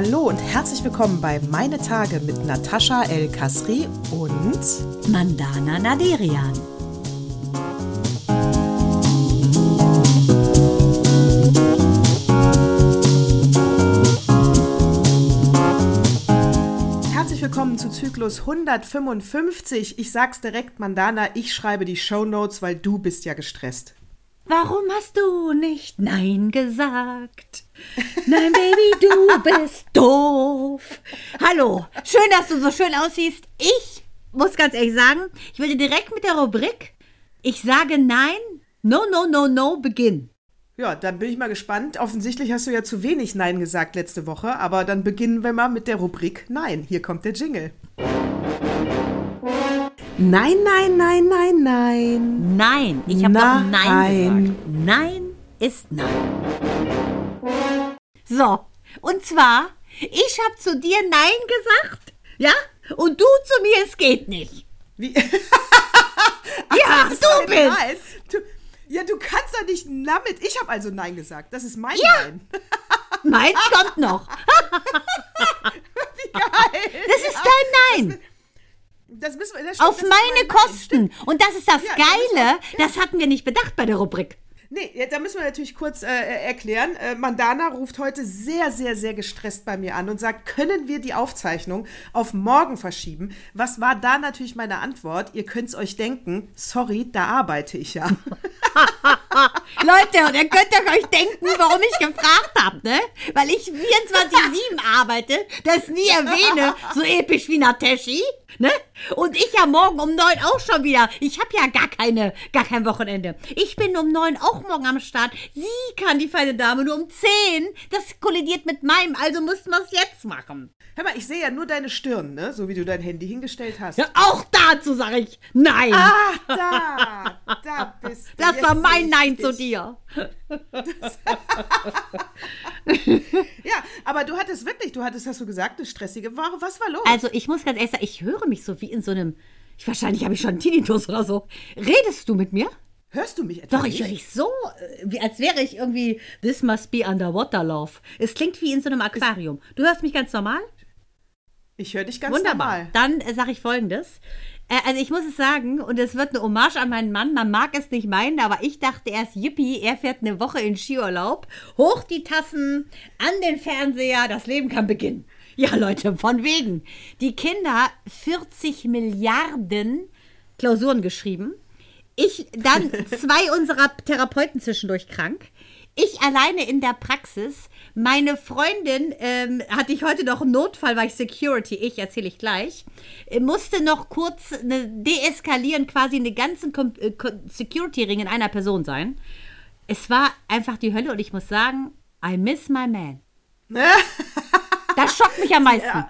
Hallo und herzlich willkommen bei Meine Tage mit Natascha El Kasri und Mandana Naderian. Herzlich willkommen zu Zyklus 155. Ich sag's direkt, Mandana, ich schreibe die Show Notes, weil du bist ja gestresst. Warum hast du nicht Nein gesagt? Nein, Baby, du bist doof. Hallo, schön, dass du so schön aussiehst. Ich muss ganz ehrlich sagen, ich würde direkt mit der Rubrik Ich sage Nein, no, no, no, no, beginn. Ja, dann bin ich mal gespannt. Offensichtlich hast du ja zu wenig Nein gesagt letzte Woche, aber dann beginnen wir mal mit der Rubrik Nein. Hier kommt der Jingle. Nein, nein, nein, nein, nein. Nein, ich habe doch Nein. gesagt. Nein ist Nein. So, und zwar, ich habe zu dir Nein gesagt, ja? Und du zu mir, es geht nicht. Wie? ja, Das ist doch du bist. Nein. Du, ja, du kannst doch nicht damit. Ich habe also Nein gesagt. Das ist mein Ja. Nein. Meins kommt noch. Wie geil. Das ist dein Nein. Das müssen wir, das stimmt, Auf das meine. Kosten. Und das ist das Ja, müssen Geile, das hatten wir nicht bedacht bei der Rubrik. Nee, da müssen wir natürlich kurz äh, äh, erklären. Äh, Mandana ruft heute sehr, sehr, sehr gestresst bei mir an und sagt, können wir die Aufzeichnung auf morgen verschieben? Was war da natürlich meine Antwort? Ihr könnt es euch denken, sorry, da arbeite ich ja. Leute, und ihr könnt euch denken, warum ich gefragt habe, ne? Weil ich 24-7 arbeite, das nie erwähne, so episch wie Nateshi, ne? Und ich ja morgen um neun auch schon wieder. Ich habe ja gar keine, gar kein Wochenende. Ich bin um neun auch morgen am Start. Sie kann die feine Dame nur um zehn. Das kollidiert mit meinem, also müssten wir es jetzt machen. Hör mal, ich sehe ja nur deine Stirn, ne? So wie du dein Handy hingestellt hast. Ja, auch dazu sage ich nein. Ach, da, da bist du. das war mein Nein dich. zu dir. Ja, aber du hattest wirklich, du hattest, hast du gesagt, eine stressige Woche. Was war los? Also ich muss ganz ehrlich sagen, ich höre mich so wie in so einem, ich, wahrscheinlich habe ich schon einen Tinnitus oder so. Redest du mit mir? Hörst du mich etwa Doch, ich höre dich so, äh, wie, als wäre ich irgendwie, this must be underwater love. Es klingt wie in so einem Aquarium. Du hörst mich ganz normal? Ich höre dich ganz Wunderbar. normal. Dann äh, sage ich folgendes. Äh, also ich muss es sagen, und es wird eine Hommage an meinen Mann, man mag es nicht meinen, aber ich dachte erst, yippie, er fährt eine Woche in Skiurlaub, hoch die Tassen, an den Fernseher, das Leben kann beginnen. Ja, Leute, von wegen. Die Kinder 40 Milliarden Klausuren geschrieben. Ich, dann zwei unserer Therapeuten zwischendurch krank. Ich alleine in der Praxis. Meine Freundin ähm, hatte ich heute noch einen Notfall, weil ich Security, ich erzähle ich gleich, äh, musste noch kurz eine deeskalieren, quasi eine ganzen äh, Security-Ring in einer Person sein. Es war einfach die Hölle und ich muss sagen, I miss my man. Das schockt mich am meisten. Ja.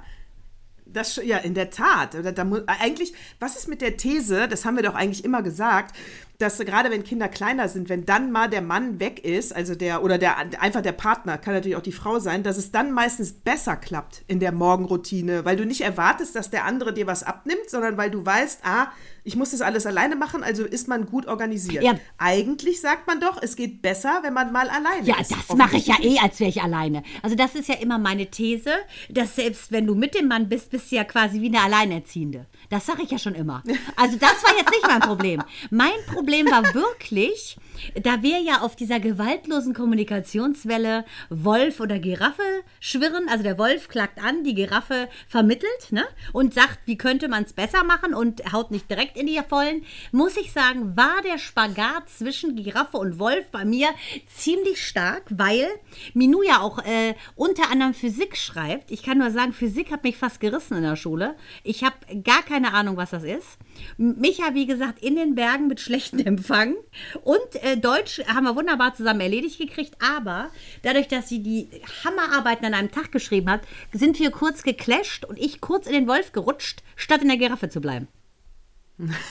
Das, ja, in der Tat. Da, mu- eigentlich, was ist mit der These, das haben wir doch eigentlich immer gesagt, dass gerade wenn Kinder kleiner sind, wenn dann mal der Mann weg ist, also der, oder der einfach der Partner, kann natürlich auch die Frau sein, dass es dann meistens besser klappt in der Morgenroutine, weil du nicht erwartest, dass der andere dir was abnimmt, sondern weil du weißt, ah, ich muss das alles alleine machen, also ist man gut organisiert. Ja. Eigentlich sagt man doch, es geht besser, wenn man mal alleine Ja, ist. das mache ich ja eh, als wäre ich alleine. Also das ist ja immer meine These, dass selbst wenn du mit dem Mann bist, bist du ja quasi wie eine Alleinerziehende. Das sage ich ja schon immer. Also das war jetzt nicht mein Problem. Mein Problem war wirklich, da wir ja auf dieser gewaltlosen Kommunikationswelle Wolf oder Giraffe schwirren, also der Wolf klagt an, die Giraffe vermittelt ne? und sagt, wie könnte man es besser machen und haut nicht direkt in die Vollen, muss ich sagen, war der Spagat zwischen Giraffe und Wolf bei mir ziemlich stark, weil Minou ja auch äh, unter anderem Physik schreibt. Ich kann nur sagen, Physik hat mich fast gerissen in der Schule. Ich habe gar keine Ahnung, was das ist. Micha, wie gesagt, in den Bergen mit schlechtem Empfang. Und äh, Deutsch haben wir wunderbar zusammen erledigt gekriegt. Aber dadurch, dass sie die Hammerarbeiten an einem Tag geschrieben hat, sind wir kurz geclasht und ich kurz in den Wolf gerutscht, statt in der Giraffe zu bleiben.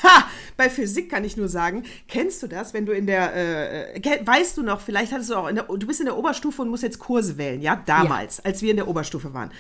Ha, bei Physik kann ich nur sagen, kennst du das, wenn du in der, äh, ke- weißt du noch, vielleicht hattest du auch, in der, du bist in der Oberstufe und musst jetzt Kurse wählen, ja, damals, als wir in der Oberstufe waren.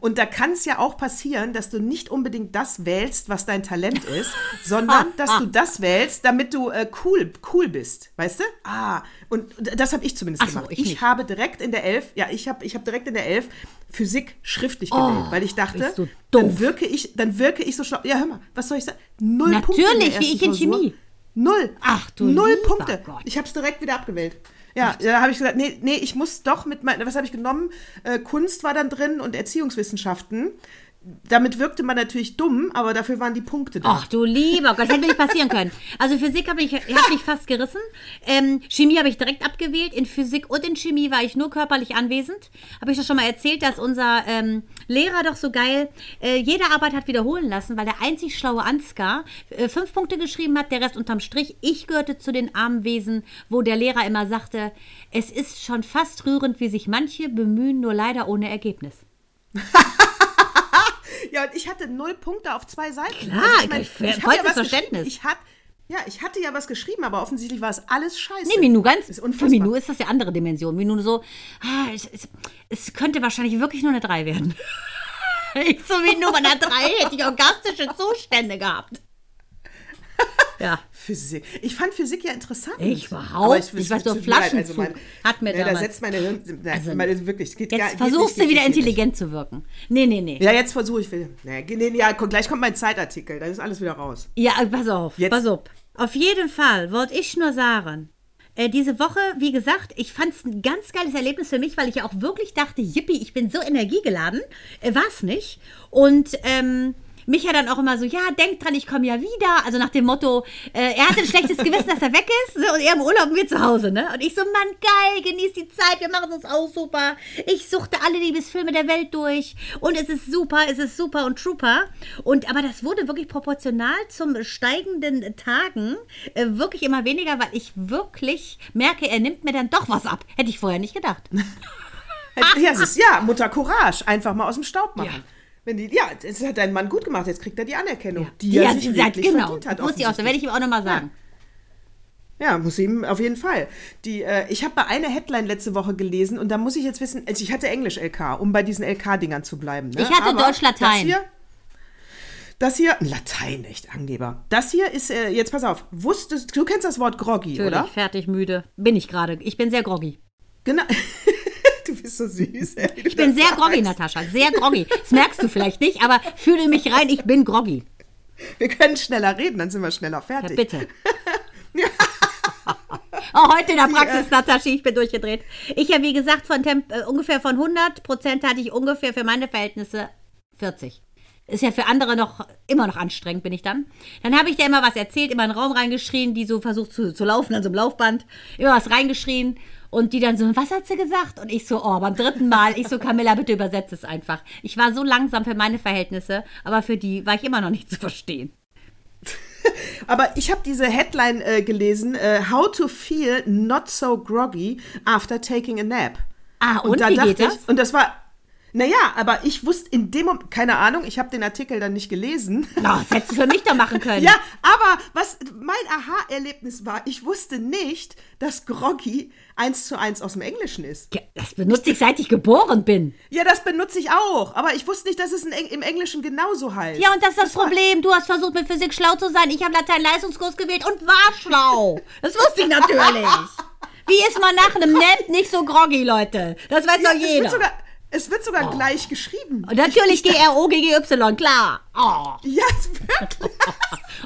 Und da kann es ja auch passieren, dass du nicht unbedingt das wählst, was dein Talent ist, sondern dass du das wählst, damit du äh, cool, cool bist, weißt du? Ah, und das habe ich zumindest Ach so, gemacht. ich Ich, nicht. habe direkt in der Elf, ja, ich habe ich hab direkt in der Elf Physik schriftlich gewählt, weil ich dachte, dann wirke ich, dann wirke ich so schlau. Ja, hör mal, was soll ich sagen? Null Natürlich, Punkte der wie ich in. Chemie. Null. Ach, du Null Punkte. Gott. Ich habe es direkt wieder abgewählt. Ja, da habe ich gesagt, nee, nee, ich muss doch mit meinen, was habe ich genommen? Äh, Kunst war dann drin und Erziehungswissenschaften. Damit wirkte man natürlich dumm, aber dafür waren die Punkte da. Ach du lieber Gott, hätte mir nicht passieren können. Also Physik habe ich, hat mich fast gerissen. Ähm, Chemie habe ich direkt abgewählt. In Physik und in Chemie war ich nur körperlich anwesend. Habe ich das schon mal erzählt, dass unser ähm, Lehrer doch so geil äh, jede Arbeit hat wiederholen lassen, weil der einzig schlaue Ansgar äh, fünf Punkte geschrieben hat, der Rest unterm Strich. Ich gehörte zu den armen Wesen, wo der Lehrer immer sagte, es ist schon fast rührend, wie sich manche bemühen, nur leider ohne Ergebnis. Ja, und ich hatte null Punkte auf zwei Seiten. Klar, ich- hab vollstes was Verständnis. geschrieben. Ich hat, ja, ich hatte ja was geschrieben, aber offensichtlich war es alles scheiße. Nee, Minu, ganz. Ist Für unfassbar. Minu ist das ja andere Dimension. Minu so, ah, es, es, es könnte wahrscheinlich wirklich nur eine 3 werden. ich so, Minu, bei einer 3 hätte ich orgastische Zustände gehabt. Ja. Physik. Ich fand Physik ja interessant. Ich überhaupt nicht. Ich weiß, so tut mir leid, Flaschenzug hat mir nee, da setzt meine Hirn. Nein, Also, meine, wirklich, geht gar, Jetzt geht versuchst nicht, du wieder geht intelligent zu wirken. Nee, nee, nee. Ja, jetzt versuche ich wieder. Nee, nee, ja, gleich kommt mein Zeitartikel, dann ist alles wieder raus. Ja, pass auf, Jetzt- pass auf. Auf jeden Fall wollte ich nur sagen, äh, diese Woche, wie gesagt, ich fand es ein ganz geiles Erlebnis für mich, weil ich ja auch wirklich dachte, yippie, ich bin so energiegeladen. Äh, War es nicht. Und ähm, mich ja dann auch immer so, ja, denk dran, ich komme ja wieder. Also nach dem Motto, äh, er hatte ein schlechtes Gewissen, dass er weg ist ne? und er im Urlaub und wir zu Hause. Ne? Und ich so, Mann, geil, genieß die Zeit, wir machen das auch super. Ich suchte alle Liebesfilme der Welt durch und es ist super, es ist super und trooper. Und aber das wurde wirklich proportional zum steigenden Tagen äh, wirklich immer weniger, weil ich wirklich merke, er nimmt mir dann doch was ab. Hätte ich vorher nicht gedacht. Ja, es ist, ja, Mutter Courage, einfach mal aus dem Staub machen. Ja. Wenn die, ja, das hat dein Mann gut gemacht, jetzt kriegt er die Anerkennung, die ja, er sich sie sagt, wirklich genau. verdient hat. Muss ich auch, da werde ich ihm auch nochmal sagen. Ja, muss ihm auf jeden Fall. Die, äh, ich habe mal eine Headline letzte Woche gelesen und da muss ich jetzt wissen, also ich hatte Englisch-LK, um bei diesen LK-Dingern zu bleiben. Ne? Ich hatte Deutsch-Latein. Das hier, das hier, Latein, echt, Angeber. Das hier ist, äh, jetzt pass auf, wusstest, du kennst das Wort groggy, Natürlich, oder? fertig, müde. Bin ich gerade. Ich bin sehr groggy. Genau. du bist so süß. Ey, Ich bin sehr groggy, Natascha. Sehr groggy. Das merkst du vielleicht nicht, aber fühle mich rein, ich bin groggy. Wir können schneller reden, dann sind wir schneller Ja, fertig. bitte. Oh, heute in der Praxis, äh, Natascha, ich bin durchgedreht. Ich ja, wie gesagt, von Temp äh, ungefähr von 100 Prozent hatte ich ungefähr für meine Verhältnisse 40. Ist ja für andere noch immer noch anstrengend, bin ich dann. Dann habe ich dir immer was erzählt, immer in den Raum reingeschrien, die so versucht zu, zu laufen an so einem Laufband. Immer was reingeschrien und die dann so, was hat sie gesagt? Und ich so, oh, beim dritten Mal, ich so, Camilla, bitte übersetze es einfach. Ich war so langsam für meine Verhältnisse, aber für die war ich immer noch nicht zu verstehen. Aber ich habe diese Headline äh, gelesen, äh, How to feel not so groggy after taking a nap. Ah, und wie geht das? Ich, und das war, naja, aber ich wusste in dem Moment, keine Ahnung, ich habe den Artikel dann nicht gelesen. Na, das hättest du für mich doch machen können. Ja, aber was mein Aha-Erlebnis war, ich wusste nicht, dass groggy eins zu eins aus dem Englischen ist. Ja, Das benutze ich, seit ich geboren bin. Ja, das benutze ich auch, aber ich wusste nicht, dass es Eng im Englischen genauso heißt. Ja, und das ist das Problem. Du hast versucht, mit Physik schlau zu sein. Ich habe Latein-Leistungskurs gewählt und war schlau. Das wusste ich natürlich. Wie ist man nach einem Nap nicht so groggy, Leute? Das weiß Ja, doch jeder. Es wird sogar gleich geschrieben. Und natürlich G-R-O-G-G-Y, klar. Oh. Ja, es wird.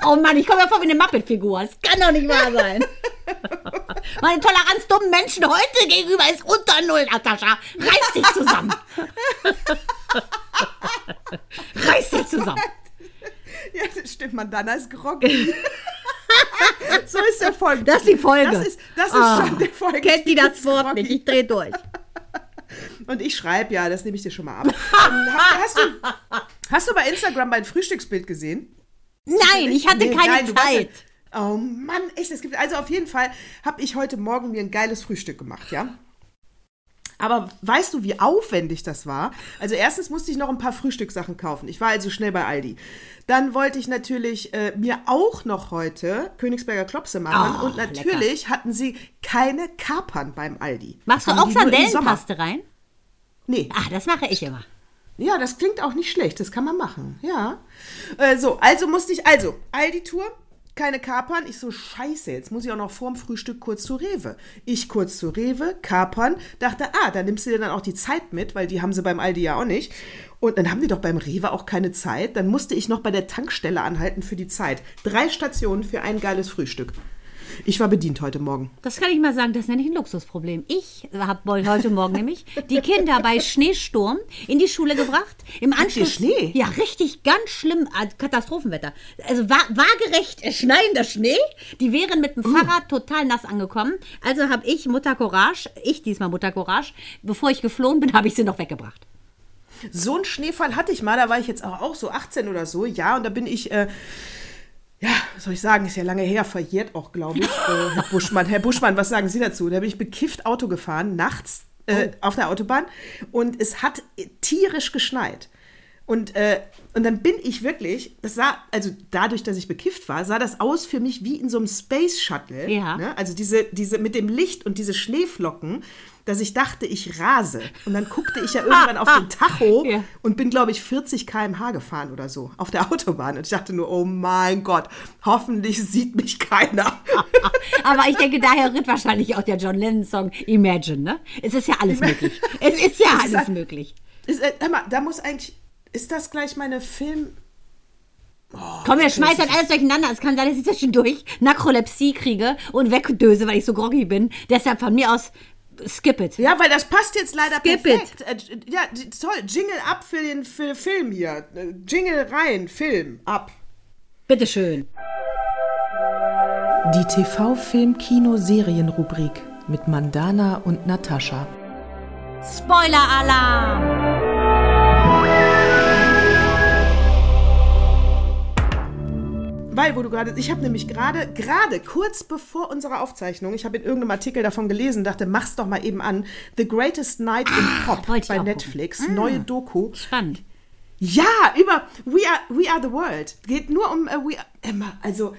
oh Mann, ich komme ja vor wie eine Muppet-Figur. Das kann doch nicht wahr sein. Meine Toleranz dummen Menschen heute gegenüber ist unter Null, Natascha. Reiß dich zusammen. Reiß dich zusammen. Ja, das stimmt, Mandana ist groggy. so ist der Folge. Das ist die Folge. Das ist, das ist Ah, schon der Folge. Kennt die das Wort nicht? Ich dreh durch. Und ich schreibe ja, das nehme ich dir schon mal ab. Ähm, ha- hast, du, hast du bei Instagram mein Frühstücksbild gesehen? Nein, ich hatte Nee, keine nein, Zeit. Ja, oh Mann, echt, es gibt. Also auf jeden Fall habe ich heute Morgen mir ein geiles Frühstück gemacht, ja. Aber weißt du, wie aufwendig das war? Also erstens musste ich noch ein paar Frühstückssachen kaufen. Ich war also schnell bei Aldi. Dann wollte ich natürlich äh, mir auch noch heute Königsberger Klopse machen. Oh, und natürlich hatten sie keine Kapern beim Aldi. Machst du auch. Sandellenpaste rein? Nee. Ah, das mache ich immer. Ja, das klingt auch nicht schlecht. Das kann man machen. Ja. Äh, so, also musste ich, also, Aldi-Tour, keine Kapern. Ich so, scheiße, jetzt muss ich auch noch vorm Frühstück kurz zu Rewe. Ich kurz zu Rewe, Kapern, dachte, ah, da nimmst du dir dann auch die Zeit mit, weil die haben sie beim Aldi ja auch nicht. Und dann haben die doch beim Rewe auch keine Zeit. Dann musste ich noch bei der Tankstelle anhalten für die Zeit. Drei Stationen für ein geiles Frühstück. Ich war bedient heute Morgen. Das kann ich mal sagen, das nenne ich ein Luxusproblem. Ich habe heute Morgen nämlich die Kinder bei Schneesturm in die Schule gebracht. Im Anschluss. Schnee? Ja, richtig, ganz schlimm. äh, Katastrophenwetter. Also wa waagerecht schneidender Schnee. Die wären mit dem Fahrrad total nass angekommen. Also habe ich Mutter Courage, ich diesmal Mutter Courage, bevor ich geflohen bin, habe ich sie noch weggebracht. So einen Schneefall hatte ich mal, da war ich jetzt auch, auch so 18 oder so, ja, und da bin ich, äh, ja, was soll ich sagen, ist ja lange her, verjährt auch, glaube ich, äh, Herr Buschmann. Herr Buschmann, was sagen Sie dazu? Da bin ich bekifft Auto gefahren, nachts äh, auf der Autobahn und es hat tierisch geschneit. Und, äh, und dann bin ich wirklich, das sah, also dadurch, dass ich bekifft war, sah das aus für mich wie in so einem Space Shuttle. Ja. Ne? Also diese, diese mit dem Licht und diese Schneeflocken, dass ich dachte, ich rase. Und dann guckte ich ja irgendwann auf den Tacho Ja. und bin, glaube ich, 40 km/h gefahren oder so auf der Autobahn. Und ich dachte nur, oh mein Gott, hoffentlich sieht mich keiner. Aber ich denke, daher rührt wahrscheinlich auch der John Lennon-Song Imagine, ne? Es ist ja alles möglich. Es ist ja Es ist alles ein- möglich. Ist, äh, hör mal, da muss eigentlich, ist das gleich meine Film... Komm, wir schmeißen alles durcheinander. Es kann sein, dass ich zwischendurch Nakrolepsie kriege und wegdöse, weil ich so groggy bin. Deshalb von mir aus, skip it. Ja, weil das passt jetzt leider Skip perfekt. Äh, ja, toll. Jingle ab für den für Film hier. Äh, Jingle rein, Film ab. Bitteschön. Die TV-Film-Kino-Serien-Rubrik mit Mandana und Natascha. Spoiler-Alarm! Weil, wo du gerade, ich habe nämlich gerade, gerade kurz bevor unserer Aufzeichnung, ich habe in irgendeinem Artikel davon gelesen, dachte, mach's doch mal eben an. The Greatest Night in Pop bei Netflix, neue Doku. Spannend. Ja, über We Are, We Are the World. Geht nur um äh, We Are, Emma, also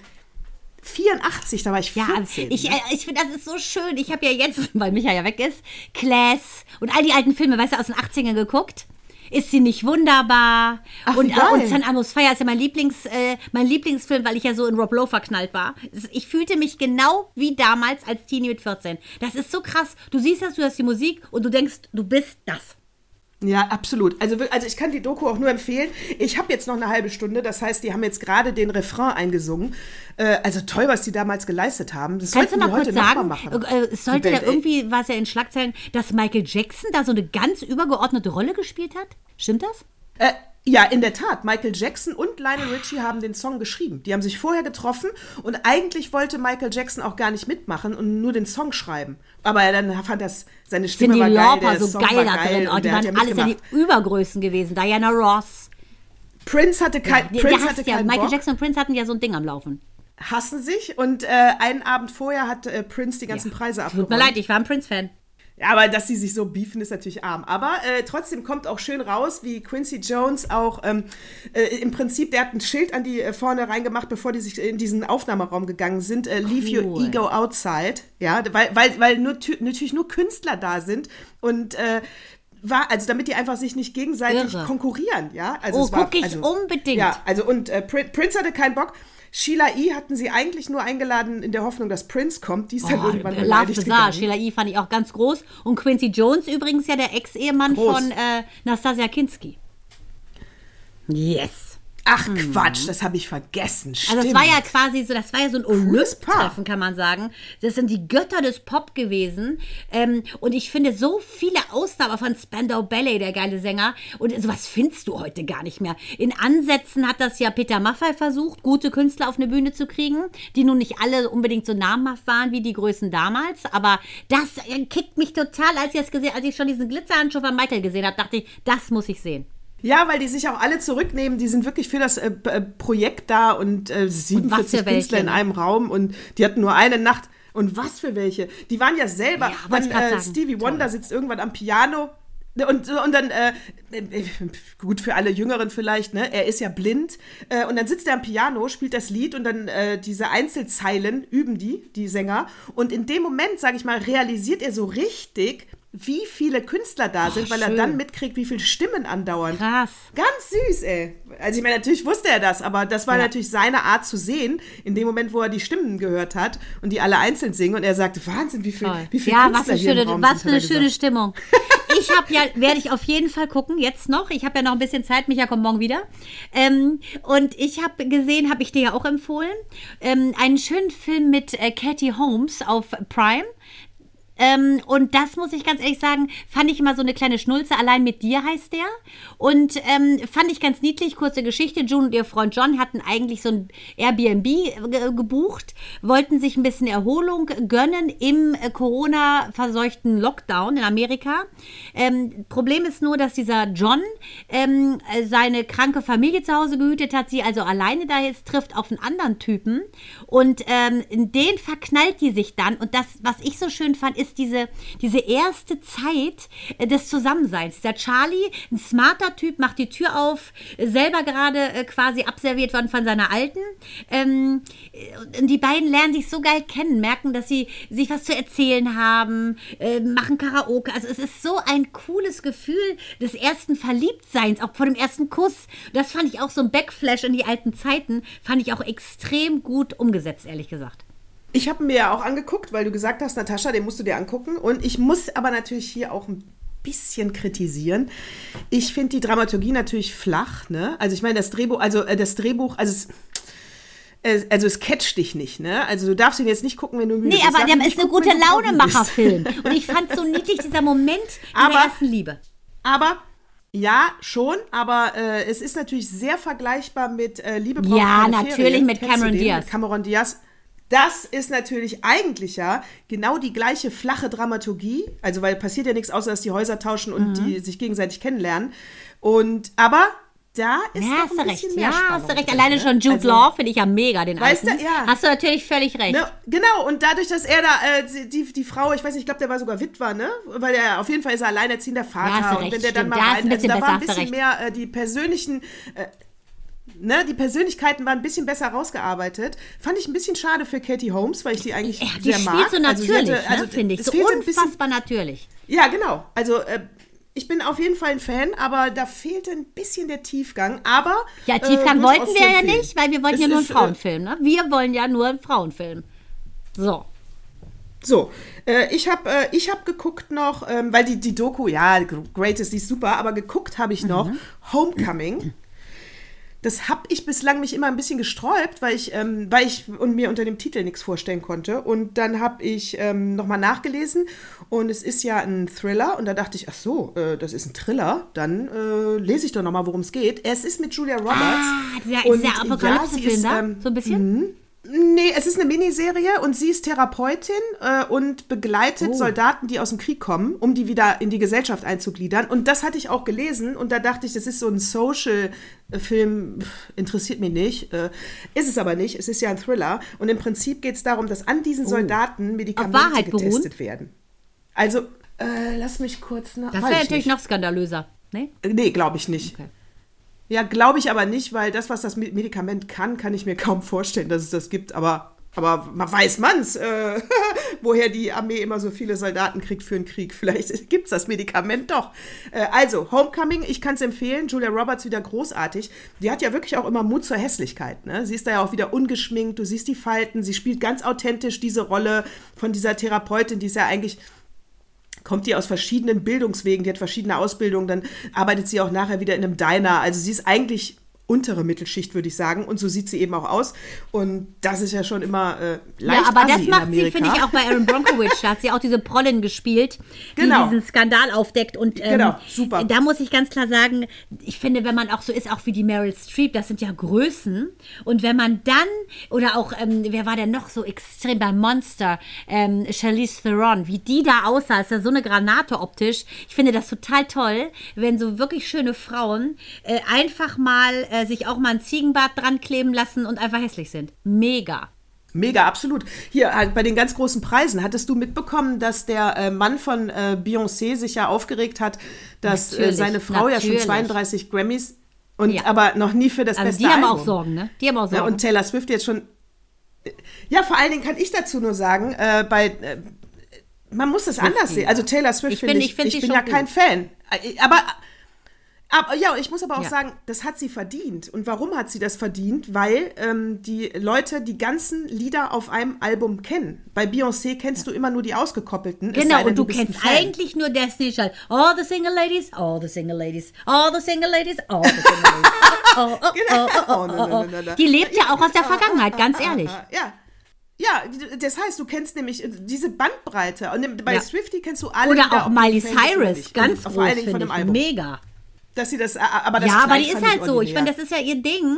84, da war ich Ja, 14. ich, ne? äh, ich finde, das ist so schön. Ich habe ja jetzt, weil Micha ja weg ist, Class und all die alten Filme, weißt du, aus den 80ern geguckt. Ist sie nicht wunderbar? Ach, und, äh, und San Amos Fire ist ja mein, Lieblings, äh, mein Lieblingsfilm, weil ich ja so in Rob Lowe verknallt war. Ich fühlte mich genau wie damals als Teenie mit 14. Das ist so krass. Du siehst das, du hörst die Musik und du denkst, du bist das. Ja, absolut. Also, also ich kann die Doku auch nur empfehlen. Ich habe jetzt noch eine halbe Stunde, das heißt, die haben jetzt gerade den Refrain eingesungen. Äh, also toll, was die damals geleistet haben. Das Kannst du sollten mal kurz sagen, mal machen. äh, es sollte da irgendwie, war es ja in Schlagzeilen, dass Michael Jackson da so eine ganz übergeordnete Rolle gespielt hat? Stimmt das? Äh, ja, in der Tat. Michael Jackson und Lionel Richie haben den Song geschrieben. Die haben sich vorher getroffen und eigentlich wollte Michael Jackson auch gar nicht mitmachen und nur den Song schreiben. Aber er dann fand das, seine Stimme Cindy war geil, so Song geil war da drin. Oh, und die waren ja alles ja die. Übergrößen gewesen. Diana Ross. Prince hatte, kein, Die, Prince hatte ja, keinen Michael Bock, Jackson und Prince hatten ja so ein Ding am Laufen. hassen sich und äh, einen Abend vorher hat äh, Prince die ganzen Preise abgeräumt. Tut mir leid, ich war ein Prince-Fan. Ja, aber dass sie sich so beefen, ist natürlich arm. Aber äh, trotzdem kommt auch schön raus, wie Quincy Jones auch ähm, äh, im Prinzip, der hat ein Schild an die äh, vorne reingemacht, bevor die sich in diesen Aufnahmeraum gegangen sind. Äh, Leave your Cool. ego outside. Ja, weil, weil, weil nur, tü- natürlich nur Künstler da sind und äh, war, also damit die einfach sich nicht gegenseitig Irre. konkurrieren, ja. Also Oh, es war, guck ich also, unbedingt. Ja, also und äh, Prin- Prince hatte keinen Bock. Sheila E. hatten sie eigentlich nur eingeladen in der Hoffnung, dass Prince kommt. Die ist dann Oh, irgendwann Love beleidigt Bizarre, gegangen. Sheila E. fand ich auch ganz groß. Und Quincy Jones übrigens ja der Ex-Ehemann von äh, Nastasia Kinski. Yes. Ach Quatsch, das habe ich vergessen. Stimmt. Mhm. Also das war ja quasi so, das war ja so ein. Olymp-Treffen, kann man sagen. Das sind die Götter des Pop gewesen. Ähm, und ich finde so viele Ausnahmen von Spandau Ballet, der geile Sänger. Und sowas findest du heute gar nicht mehr. In Ansätzen hat das ja Peter Maffay versucht, gute Künstler auf eine Bühne zu kriegen, die nun nicht alle unbedingt so namhaft waren wie die Größen damals. Aber das äh, kickt mich total, als ich das gesehen, als ich schon diesen Glitzerhandschuh von Michael gesehen habe, dachte ich, das muss ich sehen. Ja, weil die sich auch alle zurücknehmen. Die sind wirklich für das äh, äh, Projekt da und äh, was 47 für welche, Künstler in ne? einem Raum und die hatten nur eine Nacht. Und was für welche? Die waren ja selber. Ja, dann, äh. Stevie Wonder Toll. sitzt irgendwann am Piano. Und, und dann, äh, äh, gut für alle Jüngeren vielleicht, ne? Er ist ja blind. Äh, und dann sitzt er am Piano, spielt das Lied und dann äh, diese Einzelzeilen üben die, die Sänger. Und in dem Moment, sage ich mal, realisiert er so richtig, wie viele Künstler da sind, weil er schön. dann mitkriegt, wie viele Stimmen andauern. Krass. Ganz süß, ey. Also ich meine, natürlich wusste er das, aber das war Ja. natürlich seine Art zu sehen, in dem Moment, wo er die Stimmen gehört hat und die alle einzeln singen und er sagte, Wahnsinn, wie viel, Toll. wie viel Ja, was Künstler eine hier im schöne, Raum was für eine schöne gesagt. Stimmung. Ich habe ja, werde ich auf jeden Fall gucken, jetzt noch. Ich habe ja noch ein bisschen Zeit, Micha kommt morgen wieder. Ähm, und ich habe gesehen, habe ich dir ja auch empfohlen, ähm, einen schönen Film mit äh, Katie Holmes auf Prime. Ähm, und das muss ich ganz ehrlich sagen, fand ich immer so eine kleine Schnulze. Allein mit dir heißt der. Und ähm, fand ich ganz niedlich. Kurze Geschichte. June und ihr Freund John hatten eigentlich so ein Airbnb ge gebucht, wollten sich ein bisschen Erholung gönnen im äh, Corona-verseuchten Lockdown in Amerika. Ähm, Problem ist nur, dass dieser John ähm, äh, seine kranke Familie zu Hause gehütet hat, sie also alleine da jetzt trifft auf einen anderen Typen. Und ähm, in den verknallt die sich dann. Und das, was ich so schön fand, ist diese, diese erste Zeit äh, des Zusammenseins. Der Charlie, ein smarter Typ, macht die Tür auf, äh, selber gerade äh, quasi abserviert worden von seiner Alten. Ähm, äh, die beiden lernen sich so geil kennen, merken, dass sie sich was zu erzählen haben, machen Karaoke. Also es ist so ein cooles Gefühl des ersten Verliebtseins, auch vor dem ersten Kuss. Das fand ich auch so ein Backflash in die alten Zeiten, fand ich auch extrem gut umgesetzt, ehrlich gesagt. Ich habe mir ja auch angeguckt, weil du gesagt hast, Natascha, den musst du dir angucken. Und ich muss aber natürlich hier auch ein bisschen kritisieren. Ich finde die Dramaturgie natürlich flach, ne? Also ich meine, das Drehbuch, also äh, das Drehbuch, also es, äh, also es catcht dich nicht, ne? Also du darfst ihn jetzt nicht gucken, wenn du müde Nee, bist. aber Darfst der ist ein gucken, gute wenn du groggy Launemacher-Film. Und ich fand so niedlich dieser Moment Aber- ersten Liebe. Aber ja, schon, aber äh, es ist natürlich sehr vergleichbar mit äh, Liebe braucht Ja, natürlich Ferien. mit Cameron? Diaz. Mit Cameron Diaz. Das ist natürlich eigentlich ja genau die gleiche flache Dramaturgie. Also, weil passiert ja nichts, außer dass die Häuser tauschen und Mhm. die sich gegenseitig kennenlernen. Und, aber da ist Ja, hast ein du recht. mehr Ja, Spannung hast du recht. drin, Alleine ne? schon Jude Also, Law finde ich ja mega, den Weißt du, alten. ja. Hast du natürlich völlig recht. Ne, genau, und dadurch, dass er da, äh, die, die Frau, ich weiß nicht, ich glaube, der war sogar Witwer, ne? Weil er auf jeden Fall ist er alleinerziehender Vater. Ja, hast du und recht, wenn der dann stimmt. mal Ja, ist rein, also da war ein du bisschen mehr äh, die persönlichen. Äh, Ne, die Persönlichkeiten waren ein bisschen besser rausgearbeitet. Fand ich ein bisschen schade für Katie Holmes, weil ich die eigentlich Ja, die sehr mag. so Also natürlich, hatte- also ne, finde ich. So ein bisschen, unfassbar natürlich. ja, genau. Also äh, ich bin auf jeden Fall ein Fan, aber da fehlte ein bisschen der Tiefgang. Aber Ja, äh, Tiefgang durchaus wollten wir ja nicht, weil wir wollten Es ja nur einen äh, Frauenfilm. Ne? Wir wollen ja nur einen Frauenfilm. So. So, äh, ich habe äh, ich hab geguckt noch, ähm, weil die, die Doku, ja, Greatest, die ist super, aber geguckt habe ich noch Homecoming. Das habe ich bislang mich immer ein bisschen gesträubt, weil ich, ähm, weil ich und mir unter dem Titel nichts vorstellen konnte. Und dann habe ich ähm, nochmal nachgelesen und es ist ja ein Thriller. Und da dachte ich, ach so, äh, das ist ein Thriller, dann äh, lese ich doch nochmal, worum es geht. Es ist mit Julia Roberts. Ah, dieser, Und, dieser ja, Apokalypse-Film ist, da? ähm, so ein bisschen? Nee, es ist eine Miniserie und sie ist Therapeutin äh, und begleitet Oh. Soldaten, die aus dem Krieg kommen, um die wieder in die Gesellschaft einzugliedern. Und das hatte ich auch gelesen und da dachte ich, das ist so ein Social-Film, interessiert mich nicht. Äh, ist es aber nicht, es ist ja ein Thriller. Und im Prinzip geht es darum, dass an diesen Soldaten Medikamente Oh. Getestet beruhen? werden. Also, äh, lass mich kurz nach. Das wäre ich natürlich nicht. noch skandalöser. Ne? Nee, glaube ich nicht. Okay. Ja, glaube ich aber nicht, weil das, was das Me- Medikament kann, kann ich mir kaum vorstellen, dass es das gibt. Aber, aber man weiß man's, äh, woher die Armee immer so viele Soldaten kriegt für einen Krieg. Vielleicht gibt es das Medikament doch. Äh, also, Homecoming, ich kann es empfehlen. Julia Roberts wieder großartig. Die hat ja wirklich auch immer Mut zur Hässlichkeit. Ne? Sie ist da ja auch wieder ungeschminkt. Du siehst die Falten. Sie spielt ganz authentisch diese Rolle von dieser Therapeutin, die ist ja eigentlich kommt die aus verschiedenen Bildungswegen, die hat verschiedene Ausbildungen, dann arbeitet sie auch nachher wieder in einem Diner. Also sie ist eigentlich untere Mittelschicht, würde ich sagen. Und so sieht sie eben auch aus. Und das ist ja schon immer äh, leicht Ja, aber assi das macht sie, finde ich, auch bei Aaron Bronkowitz. Da hat sie auch diese Prollin gespielt, die Genau. diesen Skandal aufdeckt. Und ähm, Genau, super. da muss ich ganz klar sagen, ich finde, wenn man auch so ist, auch wie die Meryl Streep, das sind ja Größen. Und wenn man dann, oder auch, ähm, wer war denn noch so extrem bei Monster, ähm, Charlize Theron, wie die da aussah, ist ja so eine Granate optisch. Ich finde das total toll, wenn so wirklich schöne Frauen äh, einfach mal äh, sich auch mal ein Ziegenbart dran kleben lassen und einfach hässlich sind. Mega. Mega, absolut. Hier halt bei den ganz großen Preisen. Hattest du mitbekommen, dass der äh, Mann von äh, Beyoncé sich ja aufgeregt hat, dass äh, seine Frau ja natürlich. schon 32 Grammys und Ja. aber noch nie für das Also beste die haben Album. auch Sorgen, ne? Die haben auch Ja, Sorgen. und Taylor Swift jetzt schon. Ja, vor allen Dingen kann ich dazu nur sagen, äh, bei äh, man muss es anders sehen. Also Taylor Swift Ich finde find- ich, ich ich bin ja gut. kein Fan. Aber, aber ja, ich muss aber auch Ja. sagen, das hat sie verdient. Und warum hat sie das verdient? Weil ähm, die Leute die ganzen Lieder auf einem Album kennen. Bei Beyoncé kennst du immer nur die ausgekoppelten. Genau, denn, und du ein kennst eigentlich nur Destiny Child. All the single ladies, all the single ladies, all the single ladies, all the single ladies. Oh, oh, oh, oh, oh, Oh, oh, oh. no. Die lebt ja auch aus der Vergangenheit, ganz ehrlich. Ja. Ja, das heißt, du kennst nämlich diese Bandbreite. Und bei Ja. Swifty kennst du alle Oder auch du Miley Cyrus, ganz groß, finde dem ich. Album. Mega. Dass sie das, aber das ja, aber die ist halt so. Ich meine, das ist ja ihr Ding.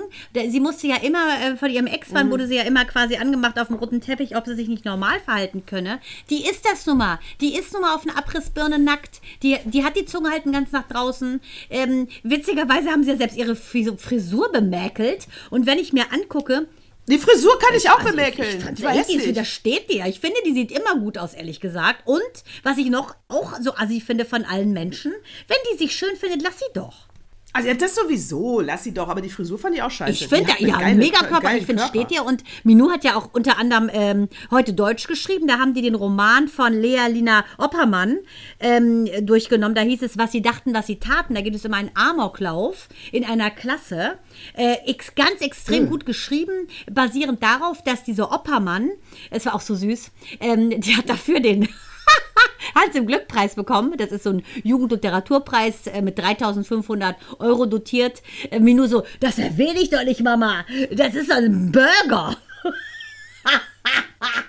Sie musste ja immer, äh, von ihrem Ex-Mann Mhm. wurde sie ja immer quasi angemacht auf dem roten Teppich, ob sie sich nicht normal verhalten könne. Die ist das nun mal. Die ist nun mal auf einer Abrissbirne nackt. Die, die hat die Zunge halt ganz nach draußen. Ähm, witzigerweise haben sie ja selbst ihre Fris- Frisur bemäkelt. Und wenn ich mir angucke, Die Frisur kann ich auch also bemäkeln. Ich, ich die war ey, die hässlich. widersteht dir. Ich finde, die sieht immer gut aus, ehrlich gesagt. Und was ich noch auch so assi finde von allen Menschen, wenn die sich schön findet, lass sie doch. Also ja, das sowieso, lass sie doch, aber die Frisur fand ich auch scheiße. Ich finde, ja, geilen- Megakörper, geilen ich finde, Körper. steht ihr. Und Minou hat ja auch unter anderem ähm, heute Deutsch geschrieben. Da haben die den Roman von Lea Lina Oppermann ähm, durchgenommen. Da hieß es, was sie dachten, was sie taten. Da geht es um einen Amoklauf in einer Klasse. Äh, ex, ganz extrem Hm. gut geschrieben, basierend darauf, dass diese Oppermann, es war auch so süß, ähm, die hat dafür den Hans im Glückpreis bekommen. Das ist so ein Jugendliteraturpreis äh, mit 3500 Euro dotiert. Äh, mir nur so, das erwähne ich doch nicht, Mama. Das ist ein Burger.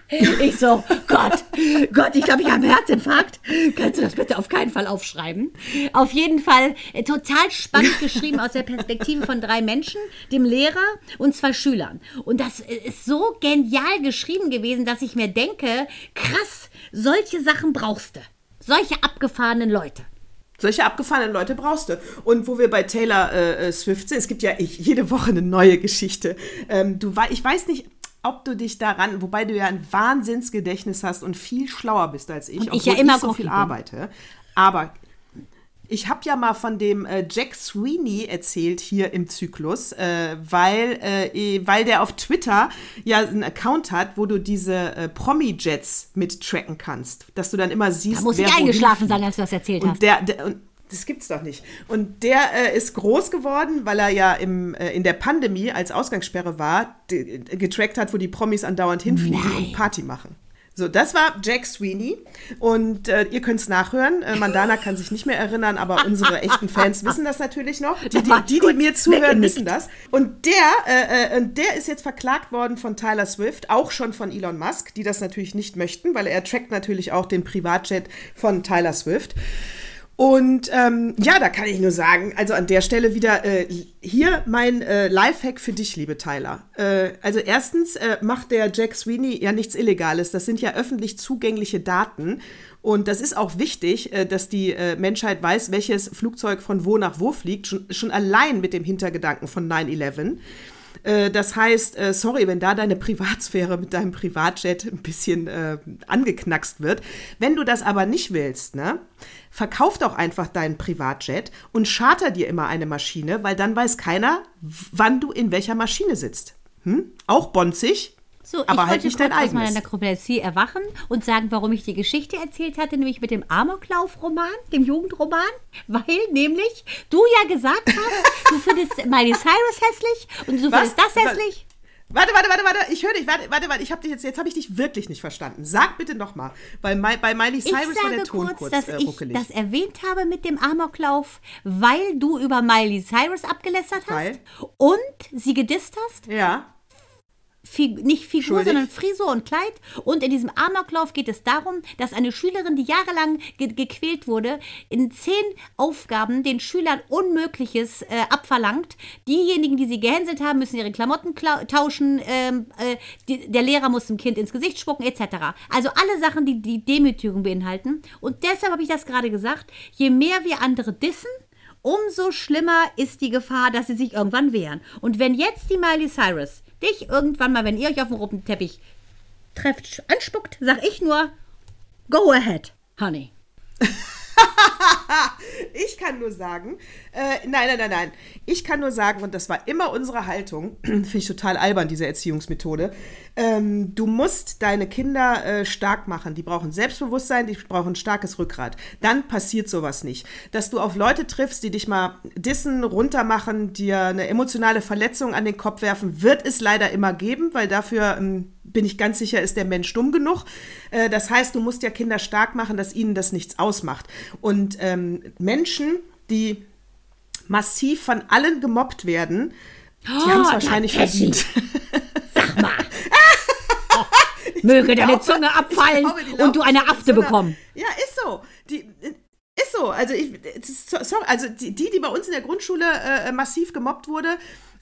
Ich so, Gott, Gott, ich glaube, ich habe einen Herzinfarkt. Kannst du das bitte auf keinen Fall aufschreiben? Auf jeden Fall äh, total spannend geschrieben aus der Perspektive von drei Menschen, dem Lehrer und zwei Schülern. Und das äh, ist so genial geschrieben gewesen, dass ich mir denke, krass, solche Sachen brauchst du. Solche abgefahrenen Leute. Solche abgefahrenen Leute brauchst du. Und wo wir bei Taylor äh, äh, Swift sind, es gibt ja ich, jede Woche eine neue Geschichte. Ähm, du ich weiß nicht, ob du dich daran, wobei du ja ein Wahnsinnsgedächtnis hast und viel schlauer bist als ich, Und ich obwohl ja immer so Profi viel bin. arbeite. Aber ich habe ja mal von dem äh, Jack Sweeney erzählt hier im Zyklus, äh, weil, äh, weil der auf Twitter ja einen Account hat, wo du diese äh, Promi-Jets mit tracken kannst. Dass du dann immer siehst, Da muss wer ich eingeschlafen sein, als du das erzählt hast. Und der, der und das gibt's doch nicht. Und der äh, ist groß geworden, weil er ja im, äh, in der Pandemie als Ausgangssperre war, de- getrackt hat, wo die Promis andauernd hinfliegen Nein. und Party machen. So, das war Jack Sweeney. Und äh, ihr könnt's nachhören. Äh, Mandana kann sich nicht mehr erinnern, aber unsere echten Fans wissen das natürlich noch. Die, die, die, die mir zuhören, wissen das. Und der, äh, äh, und der ist jetzt verklagt worden von Tyler Swift, auch schon von Elon Musk, die das natürlich nicht möchten, weil er trackt natürlich auch den Privatjet von Tyler Swift. Und ähm, ja, da kann ich nur sagen, also an der Stelle wieder äh, hier mein äh, Lifehack für dich, liebe Tyler. Äh, also erstens äh, macht der Jack Sweeney ja nichts Illegales. Das sind ja öffentlich zugängliche Daten. Und das ist auch wichtig, äh, dass die äh, Menschheit weiß, welches Flugzeug von wo nach wo fliegt. Schon, schon allein mit dem Hintergedanken von 9-11. Äh, Das heißt, äh, sorry, wenn da deine Privatsphäre mit deinem Privatjet ein bisschen äh, angeknackst wird. Wenn du das aber nicht willst, ne, verkauf doch einfach deinen Privatjet und charter dir immer eine Maschine, weil dann weiß keiner, wann du in welcher Maschine sitzt. Hm? Auch bonzig, So, ich aber wollte halt nicht dein aus eigenes. meiner Nekropädie erwachen und sagen, warum ich die Geschichte erzählt hatte, nämlich mit dem Amoklauf-Roman, dem Jugendroman, weil nämlich du ja gesagt hast, du findest Miley Cyrus hässlich und du Was? findest das hässlich. Warte, warte, warte, warte, ich höre dich, warte, warte, warte, ich habe dich jetzt, jetzt habe ich dich wirklich nicht verstanden. Sag bitte nochmal, weil Mi- bei Miley Ich Cyrus war der sage Ton kurz, kurz, dass äh, ich ruckelig. das erwähnt habe mit dem Amoklauf, weil du über Miley Cyrus abgelästert hast Weil? und sie gedisst hast. ja, Fi nicht Figur, Schuldig. sondern Frisur und Kleid. Und in diesem Amoklauf geht es darum, dass eine Schülerin, die jahrelang ge gequält wurde, in zehn Aufgaben den Schülern Unmögliches äh, abverlangt. Diejenigen, die sie gehänselt haben, müssen ihre Klamotten tauschen. Ähm, äh, die, der Lehrer muss dem Kind ins Gesicht spucken, etc. Also alle Sachen, die die Demütigung beinhalten. Und deshalb habe ich das gerade gesagt. Je mehr wir andere dissen, umso schlimmer ist die Gefahr, dass sie sich irgendwann wehren. Und wenn jetzt die Miley Cyrus dich irgendwann mal, wenn ihr euch auf dem roten Teppich trefft, anspuckt, sag ich nur, go ahead, honey. Ich kann nur sagen, äh, nein, nein, nein, nein. Ich kann nur sagen, und das war immer unsere Haltung, finde ich total albern, diese Erziehungsmethode. Ähm, du musst deine Kinder äh, stark machen. Die brauchen Selbstbewusstsein, die brauchen ein starkes Rückgrat. Dann passiert sowas nicht. Dass du auf Leute triffst, die dich mal dissen, runtermachen, dir eine emotionale Verletzung an den Kopf werfen, wird es leider immer geben, weil dafür ähm, bin ich ganz sicher, ist der Mensch dumm genug. Äh, das heißt, du musst ja Kinder stark machen, dass ihnen das nichts ausmacht. Und ähm, Menschen, die massiv von allen gemobbt werden, die Oh, haben es wahrscheinlich verdient. Möge deine glaube- Zunge abfallen glaube, und du eine Afte bekommen. Ja, ist so. Die, ist so. Also, ich, sorry, also die, die, die bei uns in der Grundschule äh, massiv gemobbt wurde,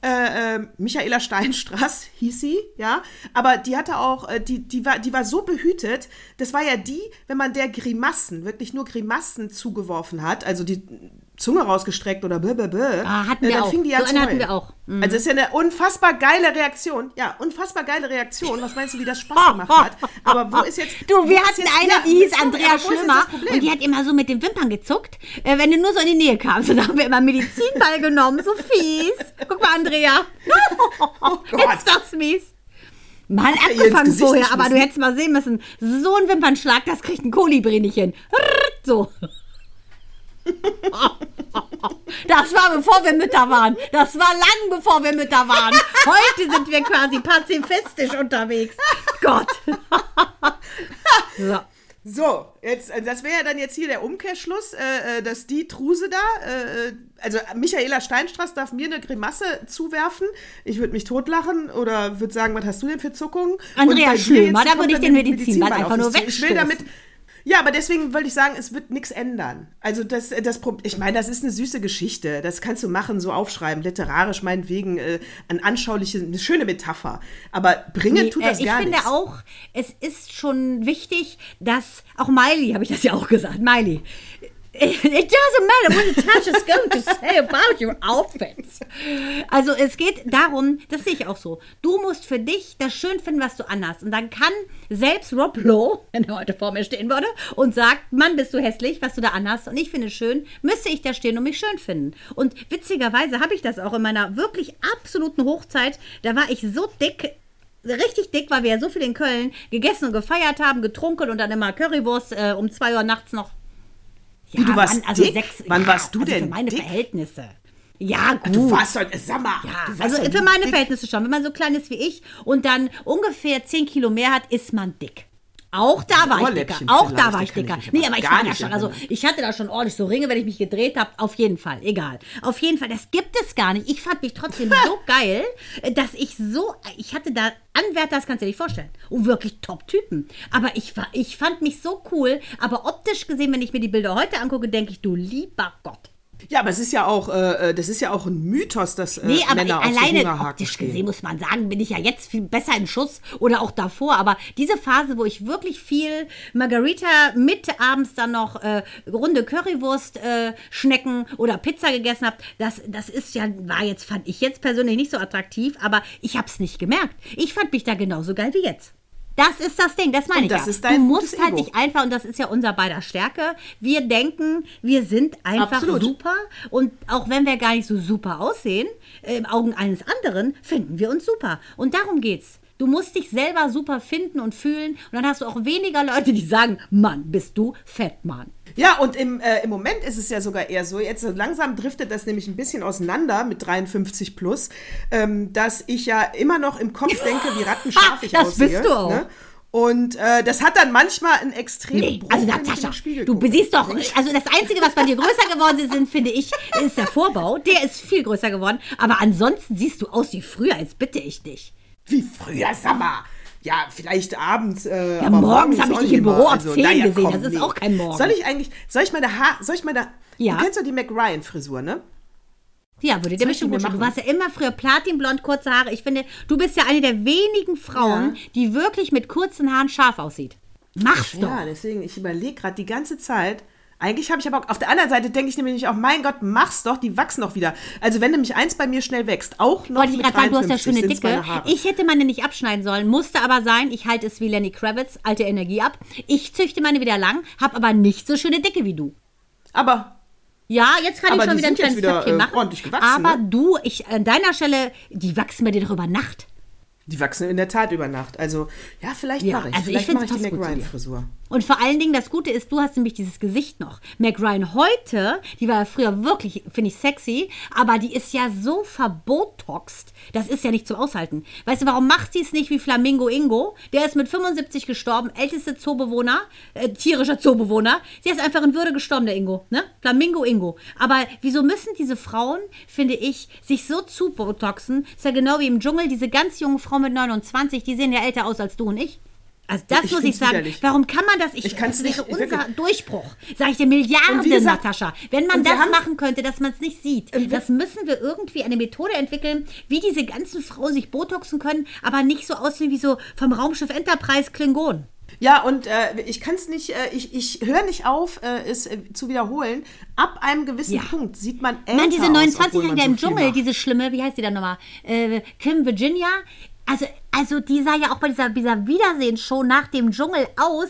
äh, äh, Michaela Steinstraß hieß sie, ja, aber die hatte auch, äh, die, die, war, die war so behütet, das war ja die, wenn man der Grimassen, wirklich nur Grimassen zugeworfen hat, also die Zunge rausgestreckt oder bäh, Ah, hatten äh, wir dann auch. fing die ja So zu eine hatten wir auch. Mhm. Also ist ja eine unfassbar geile Reaktion. Ja, unfassbar geile Reaktion. Was meinst du, wie das Spaß gemacht hat? Aber wo ist jetzt... Du, wir hatten jetzt- eine, ja, die hieß sorry, Andrea Schlimmer und die hat immer so mit den Wimpern gezuckt, äh, wenn du nur so in die Nähe kamst. Und da haben wir immer Medizinball genommen, so fies. Guck mal, Andrea. Oh Gott. Ist das mies? Mal abgefangen vorher, aber du hättest mal sehen müssen. So ein Wimpernschlag, das kriegt ein Kolibri nicht hin. So. Das war bevor wir Mütter waren. Das war lang bevor wir Mütter waren. Heute sind wir quasi pazifistisch unterwegs. Gott. So. So, jetzt, äh, das wäre ja dann jetzt hier der Umkehrschluss, äh, äh, dass die Truse da, äh, äh, also Michaela Steinstraß darf mir eine Grimasse zuwerfen. Ich würde mich totlachen oder würde sagen, was hast du denn für Zuckungen? Andrea Schlömer, da würde ich den der Medizinball einfach nur zu. Ich will wegstoßen. damit, ja, aber deswegen wollte ich sagen, es wird nichts ändern. Also das, das Pro- ich meine, das ist eine süße Geschichte. Das kannst du machen, so aufschreiben, literarisch meinetwegen, äh, ein anschauliche, eine schöne Metapher. Aber bringen Nee, tut äh, das ich gar finde nichts. auch, es ist schon wichtig, dass auch Miley, habe ich das ja auch gesagt, Miley. It doesn't matter what Natasha is going to say about your outfits. Also es geht darum, das sehe ich auch so. Du musst für dich das schön finden, was du anhast. Und dann kann selbst Rob Lowe, wenn er heute vor mir stehen würde, und sagt, Mann, bist du hässlich, was du da anhast. Und ich finde es schön, müsste ich da stehen und mich schön finden. Und witzigerweise habe ich das auch in meiner wirklich absoluten Hochzeit. Da war ich so dick, richtig dick, weil wir ja so viel in Köln gegessen und gefeiert haben, getrunken und dann immer Currywurst äh, um zwei Uhr nachts noch. Ja, Wie, du warst wann, also dick? sechs, Wann ja, warst du also denn Für meine dick? Verhältnisse. Ja, gut. Du warst doch, sag mal, ja, also für meine dick. Verhältnisse schon. Wenn man so klein ist wie ich und dann ungefähr 10 Kilo mehr hat, ist man dick. Auch da war ich dicker. Auch da war ich ich dicker. mich Nee, aber ich war da nicht schon. Also ich hatte da schon ordentlich so Ringe, wenn ich mich gedreht habe. Auf jeden Fall. Egal. Auf jeden Fall. Das gibt es gar nicht. Ich fand mich trotzdem so geil, dass ich so. Ich hatte da Anwärter, das kannst du dir nicht vorstellen. Und wirklich Top-Typen. Aber ich, war, ich fand mich so cool. Aber optisch gesehen, wenn ich mir die Bilder heute angucke, denke ich, du lieber Gott. Ja, aber es ist ja auch, äh, das ist ja auch ein Mythos, dass äh, Nee, aber Männer auf alleine optisch stehen. gesehen muss man sagen, bin ich ja jetzt viel besser in Schuss oder auch davor. Aber diese Phase, wo ich wirklich viel Margarita mit abends dann noch äh, runde Currywurst, äh, Schnecken oder Pizza gegessen habe, das, das ist ja, war jetzt, fand ich jetzt persönlich nicht so attraktiv, aber ich habe es nicht gemerkt. Ich fand mich da genauso geil wie jetzt. Das ist das Ding, das meine Und ich das ja. ist dein du musst halt Ego. nicht einfach, und das ist ja unser beider Stärke, wir denken, wir sind einfach Absolut. super und auch wenn wir gar nicht so super aussehen, äh, im Augen eines anderen, finden wir uns super. Und darum geht's. Du musst dich selber super finden und fühlen und dann hast du auch weniger Leute, die sagen, Mann, bist du fett, Mann. Ja, und im, äh, im Moment ist es ja sogar eher so, jetzt langsam driftet das nämlich ein bisschen auseinander mit 53 plus, ähm, dass ich ja immer noch im Kopf denke, wie rattenscharf ich Das aussehe. bist du auch. Ne? Und äh, das hat dann manchmal einen extremen Nee, Bruch, also Natascha, du siehst doch, also das Einzige, was bei dir größer geworden ist, sind, finde ich, ist der Vorbau. Der ist viel größer geworden. Aber ansonsten siehst du aus wie früher, jetzt bitte ich dich. Wie früher, sag mal. Ja, vielleicht abends. Äh, Ja, aber morgens hab auch ich dich im. Büro ab 10 naja, gesehen, komm, das ist nee. auch kein Morgen. Soll ich eigentlich, soll ich meine Haar, soll ich meine, Ja. du kennst doch die McRyan-Frisur, ne? Ja, würde dir bestimmt gut stehen. Du machen? warst ja immer früher platinblond, kurze Haare. Ich finde, du bist ja eine der wenigen Frauen, Ja. die wirklich mit kurzen Haaren scharf aussieht. Mach's doch. Ja, deswegen, ich überlege gerade die ganze Zeit, Eigentlich habe ich aber auf der anderen Seite denke ich nämlich auch, mein Gott, mach's doch, die wachsen doch wieder. Also wenn nämlich eins bei mir schnell wächst, auch noch Wollte ich gerade sagen, du hast ja 53 schöne Dicke. Ich hätte meine nicht abschneiden sollen, musste aber sein. Ich halte es wie Lenny Kravitz, alte Energie ab. Ich züchte meine wieder lang, habe aber nicht so schöne Dicke wie du. aber Ja, jetzt kann Aber ich schon wieder ein kleines wieder, Töpfchen äh, machen. aber ne? du, ich an deiner Stelle, die wachsen bei dir doch über Nacht. Die wachsen in der Tat über Nacht. Also ja, vielleicht Ja, mache ich. also ich vielleicht find's mache ich die zu dir. McRyan-Frisur. Und vor allen Dingen, das Gute ist, du hast nämlich dieses Gesicht noch. Meg Ryan heute, die war ja früher wirklich, finde ich, sexy, aber die ist ja so verbotoxt, das ist ja nicht zum Aushalten. Weißt du, warum macht sie es nicht wie Flamingo Ingo? Der ist mit 75 gestorben, älteste Zoobewohner, äh, tierischer Zoobewohner. Sie ist einfach in Würde gestorben, der Ingo, ne? Flamingo Ingo. Aber wieso müssen diese Frauen, finde ich, sich so zubotoxen? Ist ja genau wie im Dschungel, diese ganz jungen Frauen mit 29, die sehen ja älter aus als du und ich. Also das Ich muss ich sagen. widerlich. Warum kann man das? Ich, Ich das wäre nicht, unser wirklich. Durchbruch. Sag ich dir Milliarden, gesagt- Natascha. Wenn man das machen könnte, dass man es nicht sieht, das müssen wir irgendwie eine Methode entwickeln, wie diese ganzen Frauen sich botoxen können, aber nicht so aussehen wie so vom Raumschiff Enterprise Klingon. Ja, und äh, ich kann es nicht, äh, ich, ich höre nicht auf, äh, es äh, zu wiederholen. Ab einem gewissen Ja. Punkt sieht man älter Nein, diese aus, obwohl 29-Jährige man da so im Dschungel, diese schlimme, wie heißt die da nochmal? Äh, Kim Virginia. Also, also die sah ja auch bei dieser, dieser Wiedersehensshow nach dem Dschungel aus.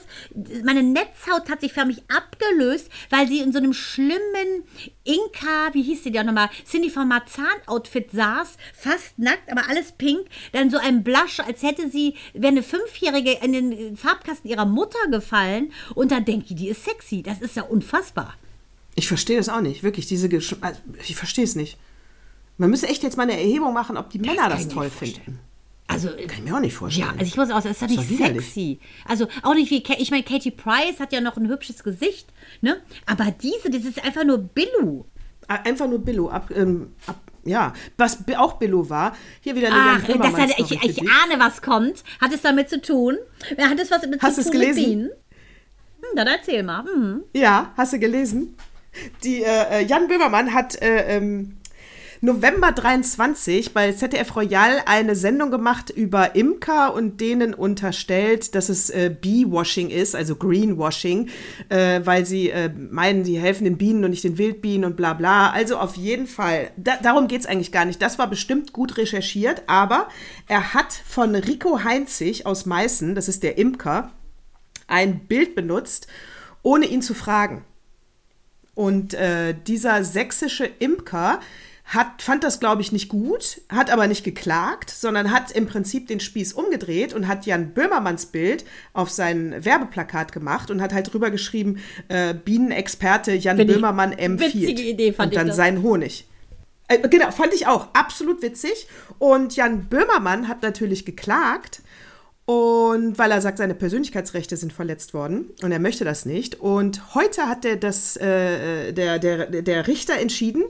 Meine Netzhaut hat sich förmlich abgelöst, weil sie in so einem schlimmen Inka, wie hieß die da nochmal, Cindy von Marzahn-Outfit saß, fast nackt, aber alles pink. Dann so ein Blush, als hätte sie, wäre eine Fünfjährige in den Farbkasten ihrer Mutter gefallen. Und dann denke ich, die ist sexy. Das ist ja unfassbar. Ich verstehe das auch nicht, wirklich. Diese Gesch also, ich verstehe es nicht. Man müsste echt jetzt mal eine Erhebung machen, ob die Männer das ich mir toll vorstellen. finden. Also, Kann ich mir auch nicht vorstellen. Ja, also ich muss auch sagen, das ist doch nicht doch sexy. Also auch nicht wie, ich meine, Katie Price hat ja noch ein hübsches Gesicht, ne? Aber diese, das ist einfach nur Billu. Einfach nur Billo. Ab, ähm, ab, ja, was auch Billo war, hier wieder eine Ach, Jan das hat, ich, ich ahne, was kommt. Hat es damit zu tun? Hat es was damit Hast zu tun gelesen? mit Bienen? Hm, dann erzähl mal. Hm. Ja, hast du gelesen? Die, äh, äh, Jan Böhmermann hat äh, ähm, November 23 bei ZDF Royal eine Sendung gemacht über Imker und denen unterstellt, dass es äh, Bee-Washing ist, also Greenwashing, äh, weil sie äh, meinen, sie helfen den Bienen und nicht den Wildbienen und bla bla. Also auf jeden Fall, da, darum geht es eigentlich gar nicht. Das war bestimmt gut recherchiert, aber er hat von Rico Heinzig aus Meißen, das ist der Imker, ein Bild benutzt, ohne ihn zu fragen. Und äh, dieser sächsische Imker hat, fand das, glaube ich, nicht gut, hat aber nicht geklagt, sondern hat im Prinzip den Spieß umgedreht und hat Jan Böhmermanns Bild auf sein Werbeplakat gemacht und hat halt drüber geschrieben, äh, Bienenexperte Jan Find Böhmermann empfiehlt. witzige Idee, fand und ich dann das. sein Honig. Äh, genau, fand ich auch absolut witzig. Und Jan Böhmermann hat natürlich geklagt. Und weil er sagt, seine Persönlichkeitsrechte sind verletzt worden und er möchte das nicht. Und heute hat der, das, äh, der, der, der Richter entschieden,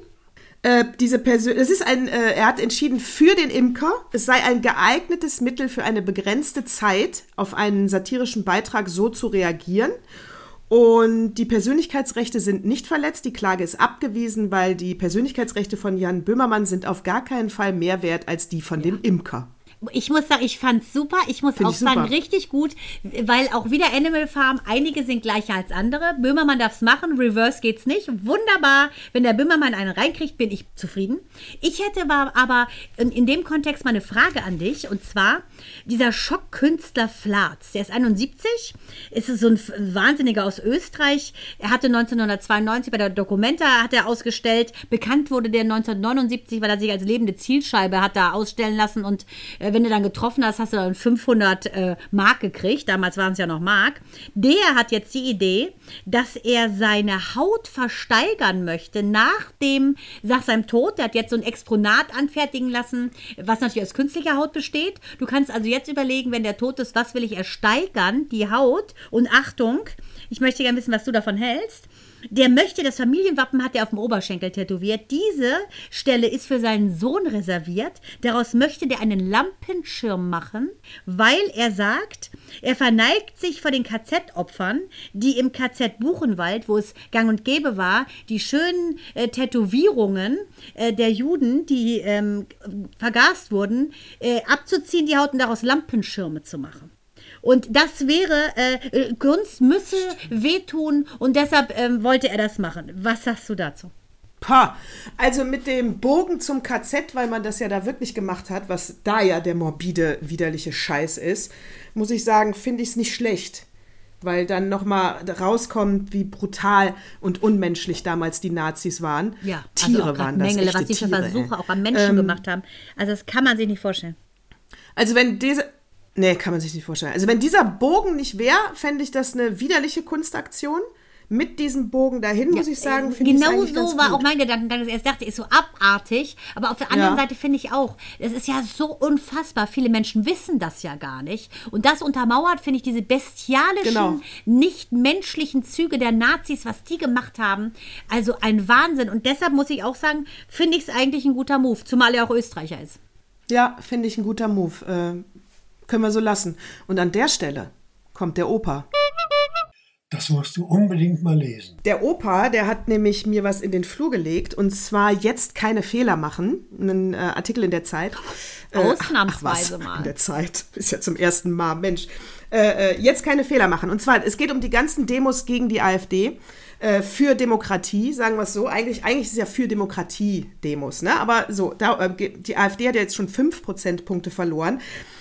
äh, diese Persön es ist ein, äh, er hat entschieden für den Imker, es sei ein geeignetes Mittel für eine begrenzte Zeit auf einen satirischen Beitrag so zu reagieren. Und die Persönlichkeitsrechte sind nicht verletzt. Die Klage ist abgewiesen, weil die Persönlichkeitsrechte von Jan Böhmermann sind auf gar keinen Fall mehr wert als die von dem Imker. Ich muss sagen, ich fand's super. Ich muss Find auch ich sagen, super. richtig gut, weil auch wieder Animal Farm, einige sind gleicher als andere. Böhmermann darf's machen, Reverse geht's nicht. Wunderbar. Wenn der Böhmermann einen reinkriegt, bin ich zufrieden. Ich hätte aber in, in dem Kontext mal eine Frage an dich. Und zwar, dieser Schockkünstler Flatz, der ist 71, ist so ein Wahnsinniger aus Österreich. Er hatte 1992 bei der Documenta hat er ausgestellt. Bekannt wurde der 1979, weil er sich als lebende Zielscheibe hat da ausstellen lassen und äh, wenn du dann getroffen hast, hast du dann 500 äh, Mark gekriegt. Damals waren es ja noch Mark. Der hat jetzt die Idee, dass er seine Haut versteigern möchte nach dem, nach seinem Tod. Der hat jetzt so ein Exponat anfertigen lassen, was natürlich aus künstlicher Haut besteht. Du kannst also jetzt überlegen, wenn der tot ist, was will ich ersteigern? Die Haut. Und Achtung, ich möchte gerne wissen, was du davon hältst. Der möchte, das Familienwappen hat er auf dem Oberschenkel tätowiert. Diese Stelle ist für seinen Sohn reserviert. Daraus möchte der einen Lampenschirm machen, weil er sagt, er verneigt sich vor den KZ-Opfern, die im KZ Buchenwald, wo es gang und gäbe war, die schönen äh, Tätowierungen äh, der Juden, die ähm, vergast wurden, äh, abzuziehen, die Haut und daraus Lampenschirme zu machen. Und das wäre, äh, Kunst müsse wehtun und deshalb ähm, wollte er das machen. Was sagst du dazu? Pah. Also mit dem Bogen zum KZ, weil man das ja da wirklich gemacht hat, was da ja der morbide, widerliche Scheiß ist, muss ich sagen, finde ich es nicht schlecht. Weil dann nochmal rauskommt, wie brutal und unmenschlich damals die Nazis waren. Ja, Tiere also waren das. Mengele, echte was die für Versuche ey. auch am Menschen Ähm, gemacht haben. Also das kann man sich nicht vorstellen. Also wenn diese. Nee, kann man sich nicht vorstellen. Also wenn dieser Bogen nicht wäre, fände ich das eine widerliche Kunstaktion. Mit diesem Bogen dahin, muss ich sagen, finde ich es Genau eigentlich ganz so war gut. auch mein dass ich erst dachte, ist so abartig. Aber auf der anderen Ja. Seite finde ich auch, es ist ja so unfassbar. Viele Menschen wissen das ja gar nicht. Und das untermauert, finde ich, diese bestialischen, Genau. nicht menschlichen Züge der Nazis, was die gemacht haben. Also ein Wahnsinn. Und deshalb muss ich auch sagen, finde ich es eigentlich ein guter Move. Zumal er auch Österreicher ist. Ja, finde ich ein guter Move. Äh, können wir so lassen. Und an der Stelle kommt der Opa. Das musst du unbedingt mal lesen. Der Opa, der hat nämlich mir was in den Flur gelegt und zwar jetzt keine Fehler machen. Ein äh, Artikel in der Zeit. Äh, Ausnahmsweise ach, was, mal. In der Zeit. Ist ja zum ersten Mal, Mensch. Äh, äh, jetzt keine Fehler machen. Und zwar, es geht um die ganzen Demos gegen die AfD. äh, Für Demokratie, sagen wir es so. Eigentlich, eigentlich ist es ja für Demokratie-Demos, ne? Aber so, da, äh, die AfD hat ja jetzt schon 5 Prozentpunkte verloren.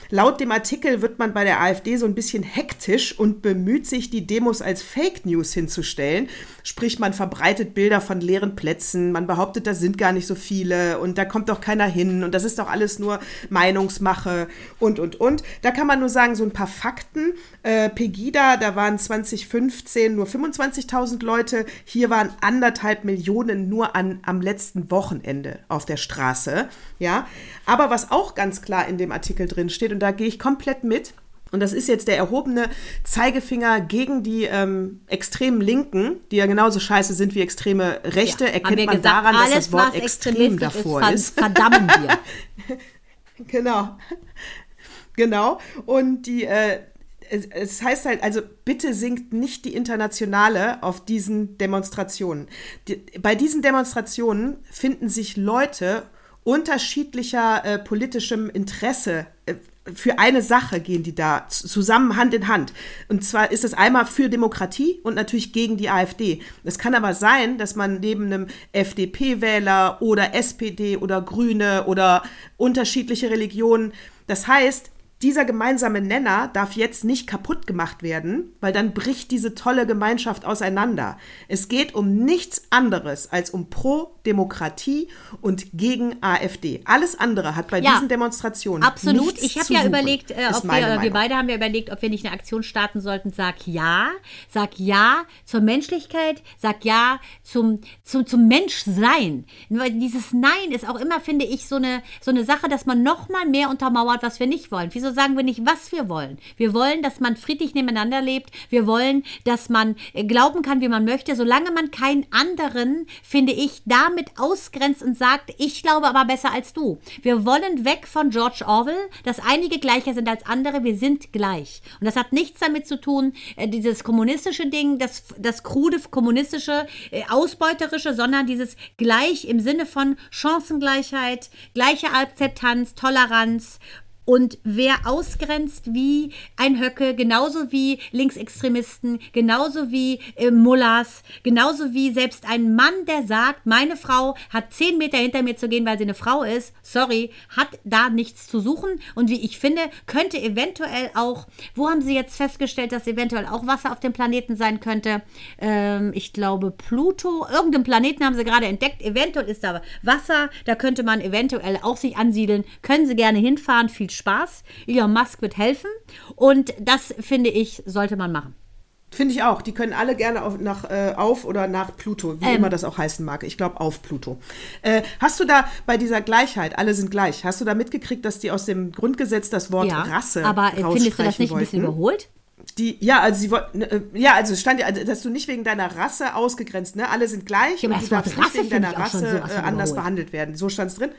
Laut dem Artikel wird man bei der AfD so ein bisschen hektisch und bemüht sich, die Demos als Fake News hinzustellen. Sprich, man verbreitet Bilder von leeren Plätzen, man behauptet, da sind gar nicht so viele und da kommt doch keiner hin und das ist doch alles nur Meinungsmache und, und, und. Da kann man nur sagen, so ein paar Fakten. Äh, Pegida, da waren 2015 nur 25.000 Leute, hier waren anderthalb Millionen nur an, am letzten Wochenende auf der Straße. Ja, aber was auch ganz klar in dem Artikel drin steht, und da gehe ich komplett mit, und das ist jetzt der erhobene Zeigefinger gegen die ähm, extremen Linken, die ja genauso scheiße sind wie extreme Rechte, Ja, erkennt man gesagt, daran, dass alles, das Wort extrem davor ist. Verdammen wir. Genau. Genau. Und die, äh, es, es heißt halt, also bitte singt nicht die Internationale auf diesen Demonstrationen. Die, bei diesen Demonstrationen finden sich Leute unterschiedlicher äh, politischem Interesse. Äh, für eine Sache gehen die da zusammen Hand in Hand. Und zwar ist es einmal für Demokratie und natürlich gegen die AfD. Es kann aber sein, dass man neben einem FDP-Wähler oder SPD oder Grüne oder unterschiedliche Religionen, das heißt, dieser gemeinsame Nenner darf jetzt nicht kaputt gemacht werden, weil dann bricht diese tolle Gemeinschaft auseinander. Es geht um nichts anderes als um Pro-Demokratie und gegen AfD. Alles andere hat bei Ja, diesen Demonstrationen Absolut. Ich habe ja überlegt, äh, ob wir, wir beide haben ja überlegt, ob wir nicht eine Aktion starten sollten. Sag ja, sag ja zur Menschlichkeit, sag ja zum, zum, zum Menschsein. Weil dieses Nein ist auch immer, finde ich, so eine, so eine Sache, dass man noch mal mehr untermauert, was wir nicht wollen. Wieso sagen wir nicht, was wir wollen? Wir wollen, dass man friedlich nebeneinander lebt. Wir wollen, dass man äh, glauben kann, wie man möchte. Solange man keinen anderen, finde ich, damit ausgrenzt und sagt, ich glaube aber besser als du. Wir wollen weg von George Orwell, dass einige gleicher sind als andere. Wir sind gleich. Und das hat nichts damit zu tun, äh, dieses kommunistische Ding, das, das krude kommunistische, äh, ausbeuterische, sondern dieses gleich im Sinne von Chancengleichheit, gleiche Akzeptanz, Toleranz und wer ausgrenzt wie ein Höcke, genauso wie Linksextremisten, genauso wie äh, Mullahs, genauso wie selbst ein Mann, der sagt, meine Frau hat zehn Meter hinter mir zu gehen, weil sie eine Frau ist, sorry, hat da nichts zu suchen. Und wie ich finde, könnte eventuell auch, wo haben sie jetzt festgestellt, dass eventuell auch Wasser auf dem Planeten sein könnte? Ähm, ich glaube Pluto, irgendeinen Planeten haben sie gerade entdeckt, eventuell ist da Wasser, da könnte man eventuell auch sich ansiedeln. Können sie gerne hinfahren, viel Spaß. Elon Musk wird helfen und das finde ich, sollte man machen. Finde ich auch. Die können alle gerne auf, nach, äh, auf oder nach Pluto, wie Ähm. immer das auch heißen mag. Ich glaube auf Pluto. Äh, hast du da bei dieser Gleichheit, alle sind gleich, hast du da mitgekriegt, dass die aus dem Grundgesetz das Wort ja, Rasse aber äh, findest du das rausstreichen nicht ein bisschen wollten? überholt? Die, ja, also sie wollten, äh, ja, also es stand ja, also, dass du nicht wegen deiner Rasse ausgegrenzt, ne? Alle sind gleich Ja, aber und du darfst nicht wegen deiner Rasse sowas äh, anders behandelt werden. So stand es drin.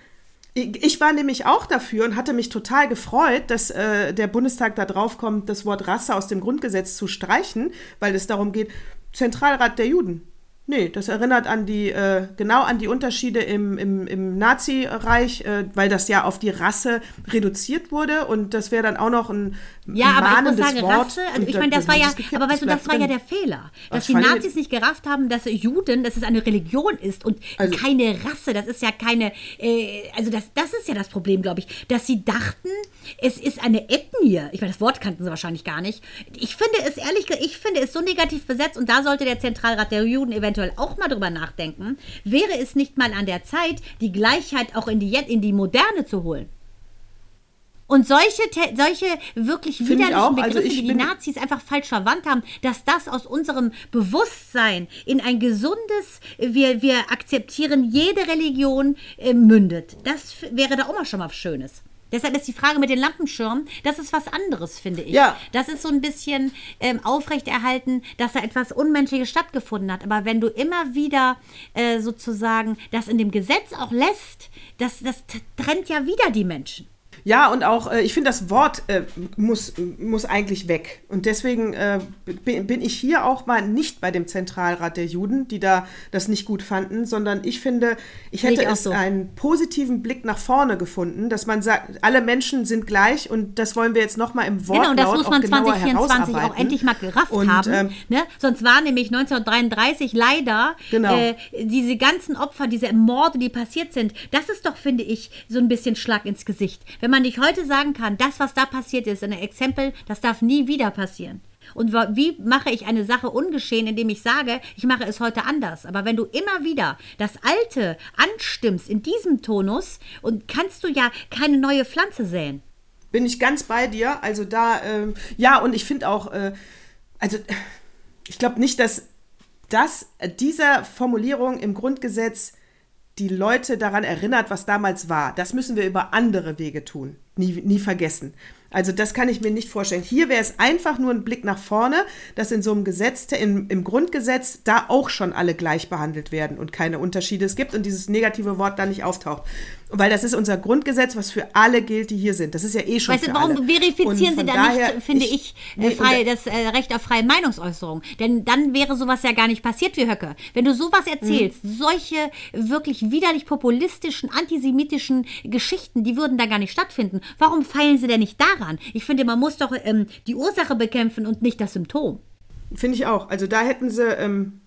Ich war nämlich auch dafür und hatte mich total gefreut, dass äh, der Bundestag da drauf kommt, das Wort Rasse aus dem Grundgesetz zu streichen, weil es darum geht, Zentralrat der Juden. Nee, das erinnert an die, äh, genau an die Unterschiede im, im, im Nazireich, äh, weil das ja auf die Rasse reduziert wurde und das wäre dann auch noch ein Ja, aber ich muss sagen, Wort. Rasse, also ich meine, das war ja, aber weißt du, das war ja drin. der Fehler, dass die fand ich- Nazis nicht gerafft haben, dass Juden, dass es eine Religion ist und Also- keine Rasse, das ist ja keine, äh, also das, das ist ja das Problem, glaube ich, dass sie dachten, es ist eine Ethnie. Ich meine, das Wort kannten sie wahrscheinlich gar nicht. Ich finde es ehrlich, ge- ich finde es so negativ besetzt und da sollte der Zentralrat der Juden eventuell auch mal drüber nachdenken. Wäre es nicht mal an der Zeit, die Gleichheit auch in die, in die Moderne zu holen? Und solche, solche wirklich ich widerlichen auch. Begriffe, Also die die Nazis einfach falsch verwandt haben, dass das aus unserem Bewusstsein in ein gesundes, wir, wir akzeptieren jede Religion äh, mündet. Das wäre da auch mal schon mal was Schönes. Deshalb ist die Frage mit den Lampenschirmen, das ist was anderes, finde ich. Ja. Das ist so ein bisschen ähm, aufrechterhalten, dass da etwas Unmenschliches stattgefunden hat. Aber wenn du immer wieder äh, sozusagen das in dem Gesetz auch lässt, das, das trennt ja wieder die Menschen. Ja, und auch, äh, ich finde, das Wort äh, muss, muss eigentlich weg. Und deswegen äh, bin, bin ich hier auch mal nicht bei dem Zentralrat der Juden, die da das nicht gut fanden, sondern ich finde, ich hätte ich so. einen positiven Blick nach vorne gefunden, dass man sagt, alle Menschen sind gleich und das wollen wir jetzt nochmal im Wort Genau, und das muss man auch genauer 2024 auch endlich mal gerafft Und, haben. ähm, ne? Sonst war nämlich 1933 leider Genau. äh, diese ganzen Opfer, diese Morde, die passiert sind, das ist doch, finde ich, so ein bisschen Schlag ins Gesicht. Wenn man nicht heute sagen kann, das, was da passiert ist, ein Exempel, das darf nie wieder passieren. Und wie mache ich eine Sache ungeschehen, indem ich sage, ich mache es heute anders? Aber wenn du immer wieder das Alte anstimmst in diesem Tonus, und kannst du ja keine neue Pflanze säen. Bin ich ganz bei dir. Also da, ähm, ja, und ich finde auch, äh, also ich glaube nicht, dass das, äh, dieser Formulierung im Grundgesetz die Leute daran erinnert, was damals war. Das müssen wir über andere Wege tun. Nie, nie vergessen. Also das kann ich mir nicht vorstellen. Hier wäre es einfach nur ein Blick nach vorne, dass in so einem Gesetz, im, im Grundgesetz, da auch schon alle gleich behandelt werden und keine Unterschiede es gibt und dieses negative Wort da nicht auftaucht. Weil das ist unser Grundgesetz, was für alle gilt, die hier sind. Das ist ja eh schon Weißt du, für warum alle. verifizieren Sie da nicht, finde ich, nee, äh, und frei, da- das äh, Recht auf freie Meinungsäußerung? Denn dann wäre sowas ja gar nicht passiert wie Höcke. Wenn du sowas erzählst, Mhm. solche wirklich widerlich populistischen, antisemitischen Geschichten, die würden da gar nicht stattfinden. Warum feilen Sie denn nicht daran? Ich finde, man muss doch ähm, die Ursache bekämpfen und nicht das Symptom. Finde ich auch. Also da hätten sie, ähm,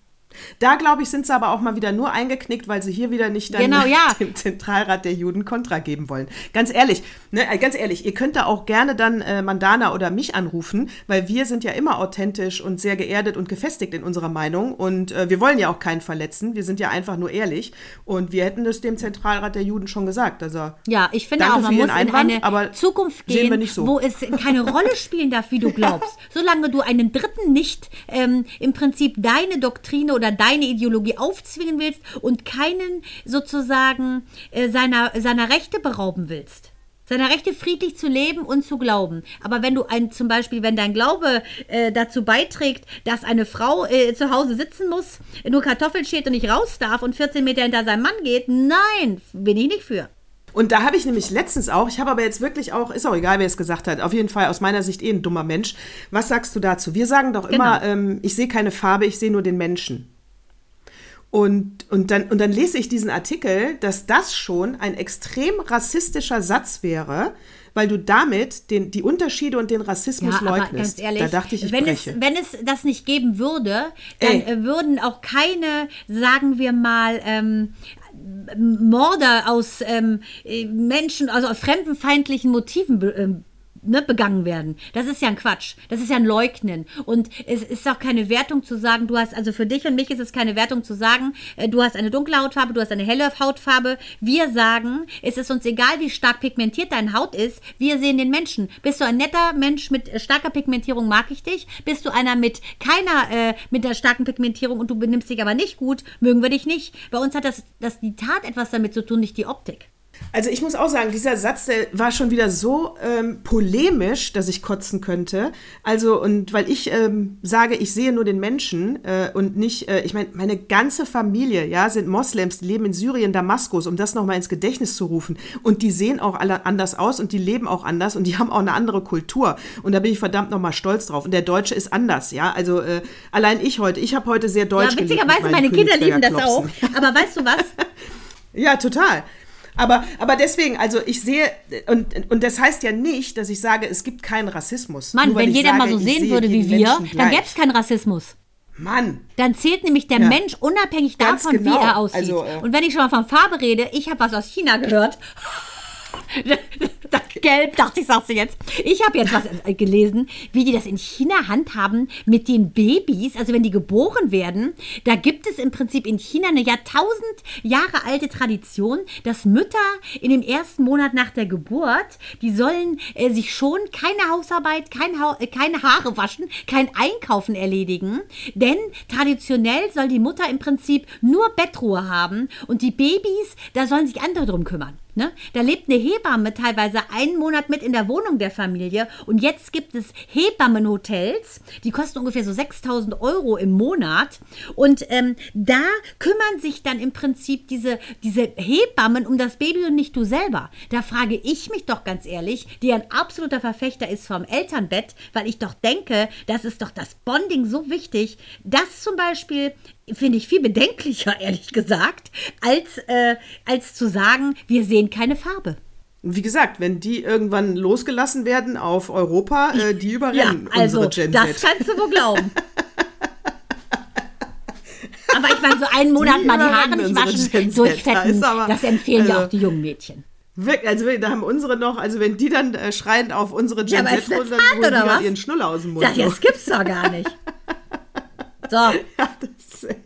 da glaube ich, sind sie aber auch mal wieder nur eingeknickt, weil sie hier wieder nicht dann Genau, ja. dem Zentralrat der Juden Kontra geben wollen. Ganz ehrlich, ne, äh, ganz ehrlich, ihr könnt da auch gerne dann äh, Mandana oder mich anrufen, weil wir sind ja immer authentisch und sehr geerdet und gefestigt in unserer Meinung und äh, wir wollen ja auch keinen verletzen. Wir sind ja einfach nur ehrlich und wir hätten es dem Zentralrat der Juden schon gesagt. Also Ja, ich finde auch, man muss Ihren in Einwand, eine aber Zukunft gehen, so. wo es keine Rolle spielen darf, wie du glaubst. Solange du einen Dritten nicht ähm, im Prinzip deine Doktrine oder deine Ideologie aufzwingen willst und keinen sozusagen äh, seiner, seiner Rechte berauben willst. Seiner Rechte friedlich zu leben und zu glauben. Aber wenn du ein, zum Beispiel, wenn dein Glaube äh, dazu beiträgt, dass eine Frau äh, zu Hause sitzen muss, nur Kartoffeln schält und nicht raus darf und 14 Meter hinter seinem Mann geht, nein, bin ich nicht für. Und da habe ich nämlich letztens auch, ich habe aber jetzt wirklich auch, ist auch egal, wer es gesagt hat, auf jeden Fall aus meiner Sicht eh ein dummer Mensch. Was sagst du dazu? Wir sagen doch immer, Genau. ähm, ich sehe keine Farbe, ich sehe nur den Menschen. Und, und, dann, und dann lese ich diesen Artikel, dass das schon ein extrem rassistischer Satz wäre, weil du damit den, die Unterschiede und den Rassismus Ja, leugnest. ganz ehrlich, da dachte ich, ich wenn, es, wenn es das nicht geben würde, dann Ey. würden auch keine, sagen wir mal, ähm, Morde aus ähm, äh, Menschen, also aus fremdenfeindlichen Motiven be ähm, ne, begangen werden. Das ist ja ein Quatsch. Das ist ja ein Leugnen. Und es ist auch keine Wertung zu sagen, du hast, also für dich und mich ist es keine Wertung zu sagen, äh, du hast eine dunkle Hautfarbe, du hast eine helle Hautfarbe. Wir sagen, es ist uns egal, wie stark pigmentiert deine Haut ist, wir sehen den Menschen. Bist du ein netter Mensch mit äh, starker Pigmentierung, mag ich dich. Bist du einer mit keiner, äh, mit einer starken Pigmentierung und du benimmst dich aber nicht gut, mögen wir dich nicht. Bei uns hat das, das die Tat etwas damit zu tun, nicht die Optik. Also ich muss auch sagen, dieser Satz, der war schon wieder so ähm, polemisch, dass ich kotzen könnte. Also und weil ich ähm, sage, ich sehe nur den Menschen äh, und nicht, äh, ich meine, meine ganze Familie, ja, sind Moslems, die leben in Syrien, Damaskus, um das nochmal ins Gedächtnis zu rufen. Und die sehen auch alle anders aus und die leben auch anders und die haben auch eine andere Kultur. Und da bin ich verdammt nochmal stolz drauf. Und der Deutsche ist anders, ja. Also äh, allein ich heute, ich habe heute sehr deutsch Ja, witzigerweise, meine Kinder lieben das auch. Aber weißt du was? Ja, total. Aber, aber deswegen, also ich sehe, und, und das heißt ja nicht, dass ich sage, es gibt keinen Rassismus. Mann, Nur wenn jeder sage, mal so sehen sehe würde wie wir, dann gäbe es keinen Rassismus. Mann, Dann zählt nämlich der Ja. Mensch unabhängig davon, genau. wie er aussieht. Also, äh, Und wenn ich schon mal von Farbe rede, ich habe was aus China gehört. Das Gelb, dachte ich, sagst du jetzt. Ich habe jetzt was äh, gelesen, wie die das in China handhaben mit den Babys. Also wenn die geboren werden, da gibt es im Prinzip in China eine Jahrtausend Jahre alte Tradition, dass Mütter in dem ersten Monat nach der Geburt, die sollen äh, sich schon keine Hausarbeit, kein ha äh, keine Haare waschen, kein Einkaufen erledigen. Denn traditionell soll die Mutter im Prinzip nur Bettruhe haben und die Babys, da sollen sich andere drum kümmern. Ne? Da lebt eine Hebamme teilweise einen Monat mit in der Wohnung der Familie und jetzt gibt es Hebammenhotels, die kosten ungefähr so 6000 Euro im Monat und ähm, da kümmern sich dann im Prinzip diese, diese Hebammen um das Baby und nicht du selber. Da frage ich mich doch ganz ehrlich, die ein absoluter Verfechter ist vom Elternbett, weil ich doch denke, das ist doch das Bonding so wichtig, dass zum Beispiel finde ich viel bedenklicher, ehrlich gesagt, als, äh, als zu sagen, wir sehen keine Farbe. Wie gesagt, wenn die irgendwann losgelassen werden auf Europa, äh, die überrennen also unsere Gen das Z. kannst du wohl glauben. Aber ich meine, so einen Monat Die mal die Haare nicht waschen, durchfetten, Da aber- das empfehlen ja also- auch die jungen Mädchen. Wirklich, also da haben unsere noch, also wenn die dann äh, schreiend auf unsere Ja, Gen ist Z das runter, hart, holen die was? ihren Schnuller aus dem Mund. Sag, das gibt's doch gar nicht. So, Ja, das ist,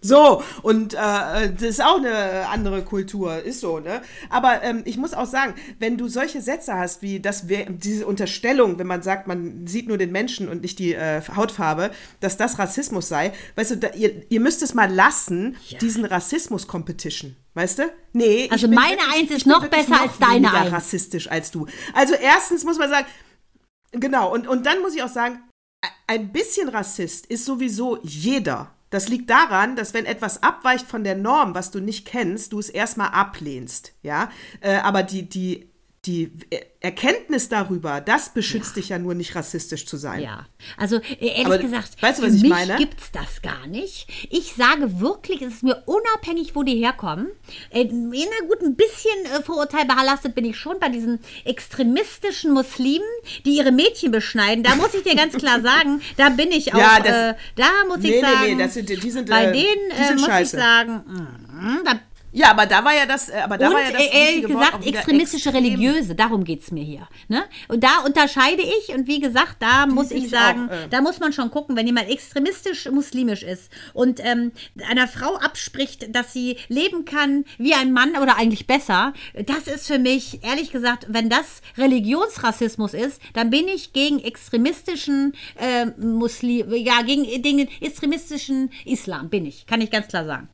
so, und äh, das ist auch eine andere Kultur, ist so, ne? Aber ähm, ich muss auch sagen, wenn du solche Sätze hast, wie das wär, diese Unterstellung, wenn man sagt, man sieht nur den Menschen und nicht die äh, Hautfarbe, dass das Rassismus sei, weißt du, da, ihr, ihr müsst es mal lassen, diesen Rassismus-Competition. Weißt du? Nee. ich Also bin meine wirklich- Eins ist noch besser als deine Eins. rassistisch als du. Also erstens muss man sagen, Genau, und, und dann muss ich auch sagen, ein bisschen Rassist ist sowieso jeder. Das liegt daran, dass wenn etwas abweicht von der Norm, was du nicht kennst, du es erstmal ablehnst, ja. Äh, aber die, die, die Erkenntnis darüber, das beschützt dich ja nur nicht rassistisch zu sein. ja. Also äh, ehrlich Aber gesagt, weißt du, was für ich mich meine? gibt's das gar nicht. Ich sage wirklich, es ist mir unabhängig, wo die herkommen. Äh, na gut, ein bisschen äh, vorurteilbelastet bin ich schon bei diesen extremistischen Muslimen, die ihre Mädchen beschneiden. Da muss ich dir ganz klar sagen, da bin ich auch, Ja, das- äh, da muss Nee, ich nee, sagen, nee, das sind- die sind, bei äh, denen die äh, sind muss scheiße. ich sagen, mm, da Ja, aber da war ja das, äh, aber da und war ja das äh, ehrlich gesagt, extremistische extrem. Religiöse, darum geht es mir hier. Ne? Und da unterscheide ich, und wie gesagt, da muss finde ich sagen, auch, äh, da muss man schon gucken, wenn jemand extremistisch muslimisch ist und ähm, einer Frau abspricht, dass sie leben kann wie ein Mann oder eigentlich besser, das ist für mich, ehrlich gesagt, wenn das Religionsrassismus ist, dann bin ich gegen extremistischen äh, Muslim, ja, gegen, gegen den extremistischen Islam, bin ich, kann ich ganz klar sagen.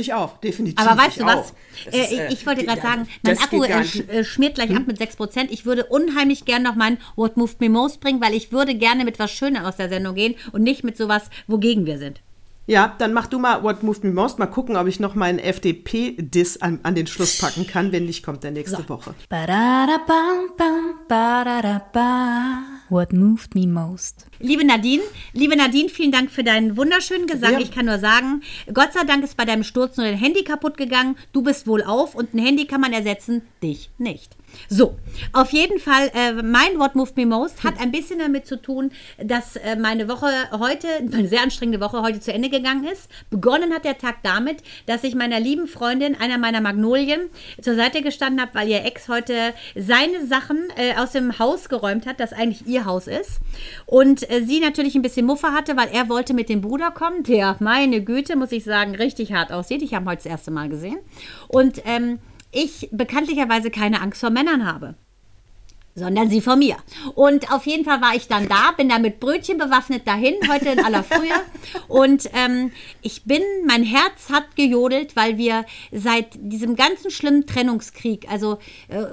Ich auch, definitiv. Aber weißt ich du was? Äh, ist, äh, ich, wollte gerade sagen, mein Akku äh, äh, schmiert gleich ab mit 6%. Ich würde unheimlich gern noch mein What Moved Me Most bringen, weil ich würde gerne mit was Schönem aus der Sendung gehen und nicht mit sowas, wogegen wir sind. Ja, dann mach du mal What Moved Me Most. Mal gucken, ob ich noch meinen FDP-Diss an, an den Schluss packen kann. Wenn nicht, kommt der nächste Woche. Ba-da-da-bam-bam, ba-da-da-ba. What moved me most? Liebe Nadine, liebe Nadine, vielen Dank für deinen wunderschönen Gesang. Ja. Ich kann nur sagen, Gott sei Dank ist bei deinem Sturz nur dein Handy kaputt gegangen. Du bist wohl auf und ein Handy kann man ersetzen, dich nicht. So, auf jeden Fall, äh, mein What Moved Me Most hat ein bisschen damit zu tun, dass äh, meine Woche heute, meine sehr anstrengende Woche heute zu Ende gegangen ist. Begonnen hat der Tag damit, dass ich meiner lieben Freundin, einer meiner Magnolien, zur Seite gestanden habe, weil ihr Ex heute seine Sachen äh, aus dem Haus geräumt hat, das eigentlich ihr Haus ist. Und äh, sie natürlich ein bisschen Muffe hatte, weil er wollte mit dem Bruder kommen, der, meine Güte, muss ich sagen, richtig hart aussieht. Ich habe ihn heute das erste Mal gesehen. Und ähm, ich bekanntlicherweise keine Angst vor Männern habe. Sondern sie von mir. Und auf jeden Fall war ich dann da, bin da mit Brötchen bewaffnet dahin, heute in aller Frühe. Und ähm, ich bin, mein Herz hat gejodelt, weil wir seit diesem ganzen schlimmen Trennungskrieg, also äh,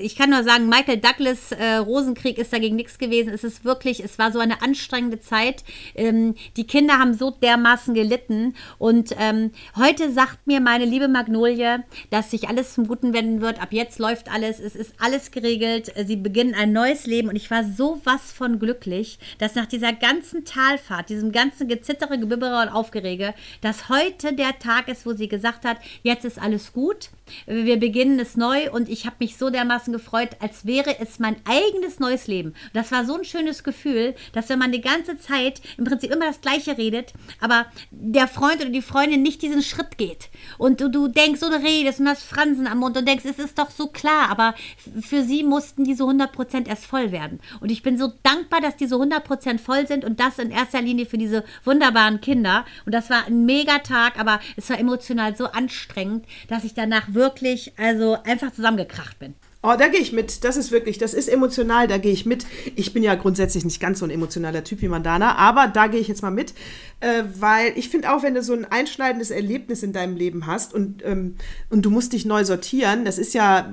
ich kann nur sagen, Michael Douglas äh, Rosenkrieg ist dagegen nichts gewesen. Es ist wirklich, es war so eine anstrengende Zeit. Ähm, die Kinder haben so dermaßen gelitten. Und ähm, heute sagt mir meine liebe Magnolie, dass sich alles zum Guten wenden wird. Ab jetzt läuft alles, es ist alles geregelt sie beginnen ein neues Leben und ich war so was von glücklich, dass nach dieser ganzen Talfahrt, diesem ganzen Gezittere, Gebibbere und Aufgerege, dass heute der Tag ist, wo sie gesagt hat, jetzt ist alles gut, wir beginnen es neu und ich habe mich so dermaßen gefreut, als wäre es mein eigenes neues Leben. Das war so ein schönes Gefühl, dass wenn man die ganze Zeit im Prinzip immer das Gleiche redet, aber der Freund oder die Freundin nicht diesen Schritt geht und du, du denkst du redest und hast Fransen am Mund und denkst, es ist doch so klar, aber für sie mussten diese 100% erst voll werden. Und ich bin so dankbar, dass diese 100% voll sind und das in erster Linie für diese wunderbaren Kinder. Und das war ein Megatag, aber es war emotional so anstrengend, dass ich danach wirklich, also einfach zusammengekracht bin. Oh, da gehe ich mit. Das ist wirklich, das ist emotional, da gehe ich mit. Ich bin ja grundsätzlich nicht ganz so ein emotionaler Typ wie Mandana, aber da gehe ich jetzt mal mit, äh, weil ich finde auch, wenn du so ein einschneidendes Erlebnis in deinem Leben hast und, ähm, und du musst dich neu sortieren, das ist ja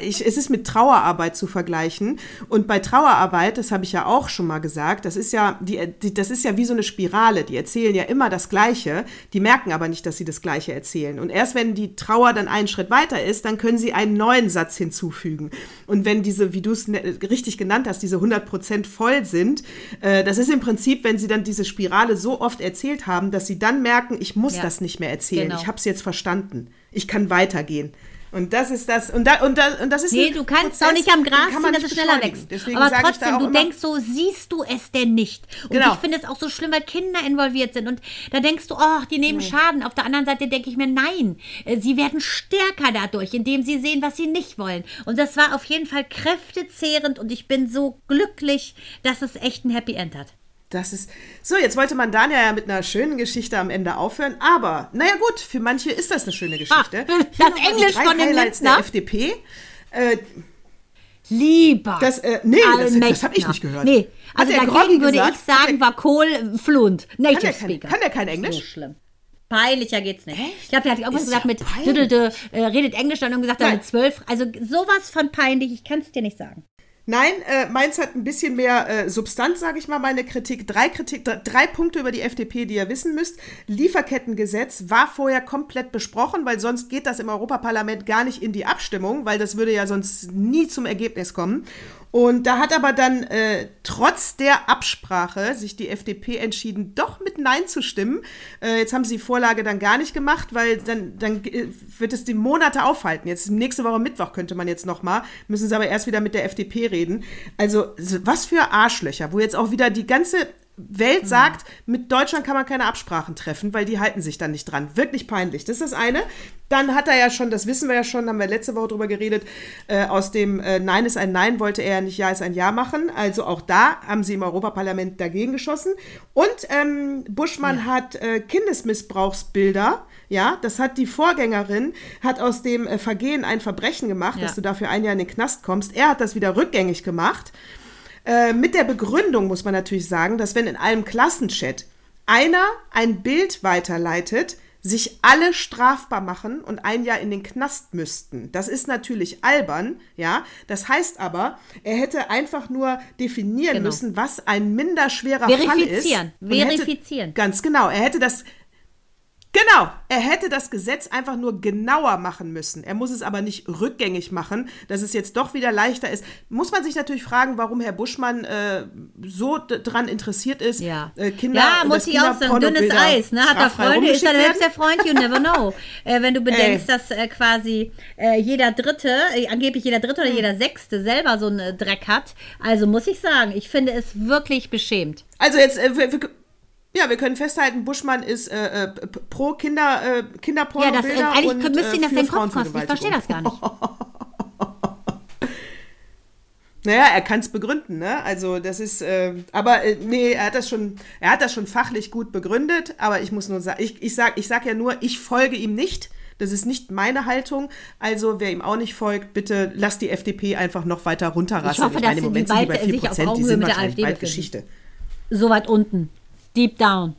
ich, es ist mit Trauerarbeit zu vergleichen. Und bei Trauerarbeit, das habe ich ja auch schon mal gesagt, das ist ja, die, die, das ist ja wie so eine Spirale. Die erzählen ja immer das Gleiche, die merken aber nicht, dass sie das Gleiche erzählen. Und erst wenn die Trauer dann einen Schritt weiter ist, dann können sie einen neuen Satz hinzufügen. Und wenn diese, wie du es ne, richtig genannt hast, diese 100% voll sind, äh, das ist im Prinzip, wenn sie dann diese Spirale so oft erzählt haben, dass sie dann merken, ich muss ja. das nicht mehr erzählen. Genau. Ich habe es jetzt verstanden. Ich kann weitergehen. Und das ist das. Und, da, und, da, und das ist Nee, du kannst Prozess, auch nicht am Gras ziehen, dass es schneller wächst. Deswegen Aber trotzdem, du denkst so, siehst du es denn nicht? Und genau. ich finde es auch so schlimm, weil Kinder involviert sind. Und da denkst du, oh, die nehmen nee. Schaden. Auf der anderen Seite denke ich mir, nein, äh, sie werden stärker dadurch, indem sie sehen, was sie nicht wollen. Und das war auf jeden Fall kräftezehrend und ich bin so glücklich, dass es echt ein Happy End hat. Das ist. So, jetzt wollte man Daniel ja mit einer schönen Geschichte am Ende aufhören, aber naja gut, für manche ist das eine schöne Geschichte. Ah, das Englisch von dem Highlights der FDP. Äh, Lieber. Das, äh, nee, das, das habe ich nicht gehört. Nee, also dagegen Groggy würde gesagt, ich sagen, war Kohl fluent. Native kann Speaker. Kein, kann der kein Englisch? So schlimm. Peinlicher geht's nicht. Echt? Ich glaube, der hat irgendwas gesagt mit düdelte, äh, redet Englisch dann und gesagt, er mit zwölf. Also sowas von peinlich, ich kann es dir nicht sagen. Nein, äh, meins hat ein bisschen mehr äh, Substanz, sage ich mal, meine Kritik. Drei, Kritik. drei Punkte über die FDP, die ihr wissen müsst. Lieferkettengesetz war vorher komplett besprochen, weil sonst geht das im Europaparlament gar nicht in die Abstimmung, weil das würde ja sonst nie zum Ergebnis kommen. Und da hat aber dann äh, trotz der Absprache sich die FDP entschieden, doch mit Nein zu stimmen. Äh, jetzt haben sie die Vorlage dann gar nicht gemacht, weil dann, dann äh, wird es die Monate aufhalten. Jetzt nächste Woche Mittwoch könnte man jetzt noch mal, müssen sie aber erst wieder mit der FDP reden. Also was für Arschlöcher, wo jetzt auch wieder die ganze Welt sagt, mit Deutschland kann man keine Absprachen treffen, weil die halten sich dann nicht dran. Wirklich peinlich. Das ist das eine. Dann hat er ja schon, das wissen wir ja schon, haben wir letzte Woche drüber geredet, äh, aus dem äh, Nein ist ein Nein wollte er ja nicht Ja ist ein Ja machen. Also auch da haben sie im Europaparlament dagegen geschossen. Und ähm, Buschmann ja. hat äh, Kindesmissbrauchsbilder. Ja, das hat die Vorgängerin, hat aus dem äh, Vergehen ein Verbrechen gemacht, ja. dass du dafür ein Jahr in den Knast kommst. Er hat das wieder rückgängig gemacht. Äh, mit der Begründung muss man natürlich sagen, dass wenn in einem Klassenchat einer ein Bild weiterleitet, sich alle strafbar machen und ein Jahr in den Knast müssten. Das ist natürlich albern, ja. Das heißt aber, er hätte einfach nur definieren genau. müssen, was ein minderschwerer Fall ist. Verifizieren. Verifizieren. Ganz genau. Er hätte das Genau, er hätte das Gesetz einfach nur genauer machen müssen. Er muss es aber nicht rückgängig machen, dass es jetzt doch wieder leichter ist. Muss man sich natürlich fragen, warum Herr Buschmann äh, so dran interessiert ist. Ja, äh, Kinder, ja muss ich auch sagen, dünnes Eis. Ne? Hat er Freunde, ist er selbst der Freund, you never know. äh, wenn du bedenkst, Ey. dass äh, quasi äh, jeder Dritte, äh, angeblich jeder Dritte oder hm. jeder Sechste selber so einen Dreck hat. Also muss ich sagen, ich finde es wirklich beschämt. Also jetzt, wir, wir, ja, wir können festhalten, Buschmann ist äh, äh, pro Kinder, äh, Kinderporno. Ja, das, äh, eigentlich und, müsste ihn das den Kopf kosten. Ich verstehe das gar nicht. Naja, er kann es begründen, ne? Also das ist, äh, aber äh, nee, er hat das schon, er hat das schon fachlich gut begründet, aber ich muss nur sagen, ich, ich sag, ich sag ja nur, ich folge ihm nicht Das ist nicht meine Haltung. Also wer ihm auch nicht folgt, bitte lasst die FDP einfach noch weiter runterrassen. Ich hoffe, dass meine, im sie Moment die sind die bei weiter- sich auf 4%, die Augenhöhe sind mit der AfD bald. Geschichte. So weit unten. Deep down.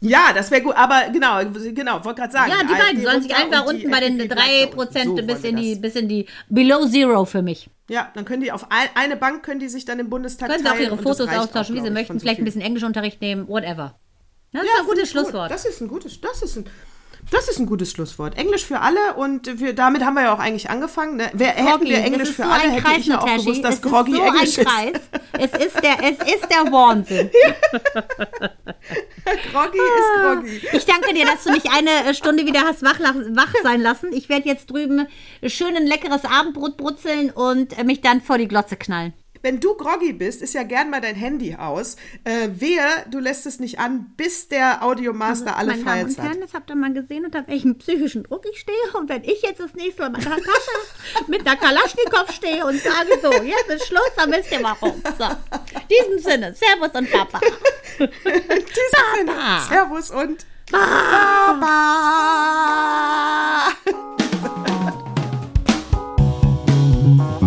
Ja, das wäre gut, aber genau, genau, wollte gerade sagen. Ja, die beiden sollen sich einfach unten bei den FDP bleibt da unten. 3% So bis, in die, bis in die Below Zero für mich. Ja, dann können die auf ein, eine Bank können die sich dann im Bundestag Können sie auch ihre Fotos austauschen, auch, wie sie möchten. so Vielleicht ein bisschen Englischunterricht nehmen, whatever. Das ist Ja, ein gutes ich gut. Schlusswort. Das ist ein gutes, das ist ein, das ist ein gutes Schlusswort. Englisch für alle und wir, damit haben wir ja auch eigentlich angefangen. Ne? Wer, hätten Groggy, wir das Englisch ist für so alle, hätte Kreis, ich ja auch gewusst, dass es ist Groggy so Englisch ein Kreis. Es ist der, es ist der Wahnsinn. ist. Groggy ist Groggy. Ich danke dir, dass du mich eine Stunde wieder hast wach, wach sein lassen. Ich werde jetzt drüben schön ein leckeres Abendbrot brutzeln und mich dann vor die Glotze knallen wenn du groggy bist, ist ja gern mal dein Handy aus. Äh, wehe, du lässt es nicht an, bis der Audiomaster also, alle Files hat. Meine Damen und Herren, das habt ihr mal gesehen, unter welchem psychischen Druck ich stehe. Und wenn ich jetzt das nächste Mal mit einer Tasche, mit einer Kalaschnikow stehe und sage so, jetzt ist Schluss, dann wisst ihr warum. So. In diesem Sinne, Servus und Papa. In diesem Sinne, Servus und Papa. Baba.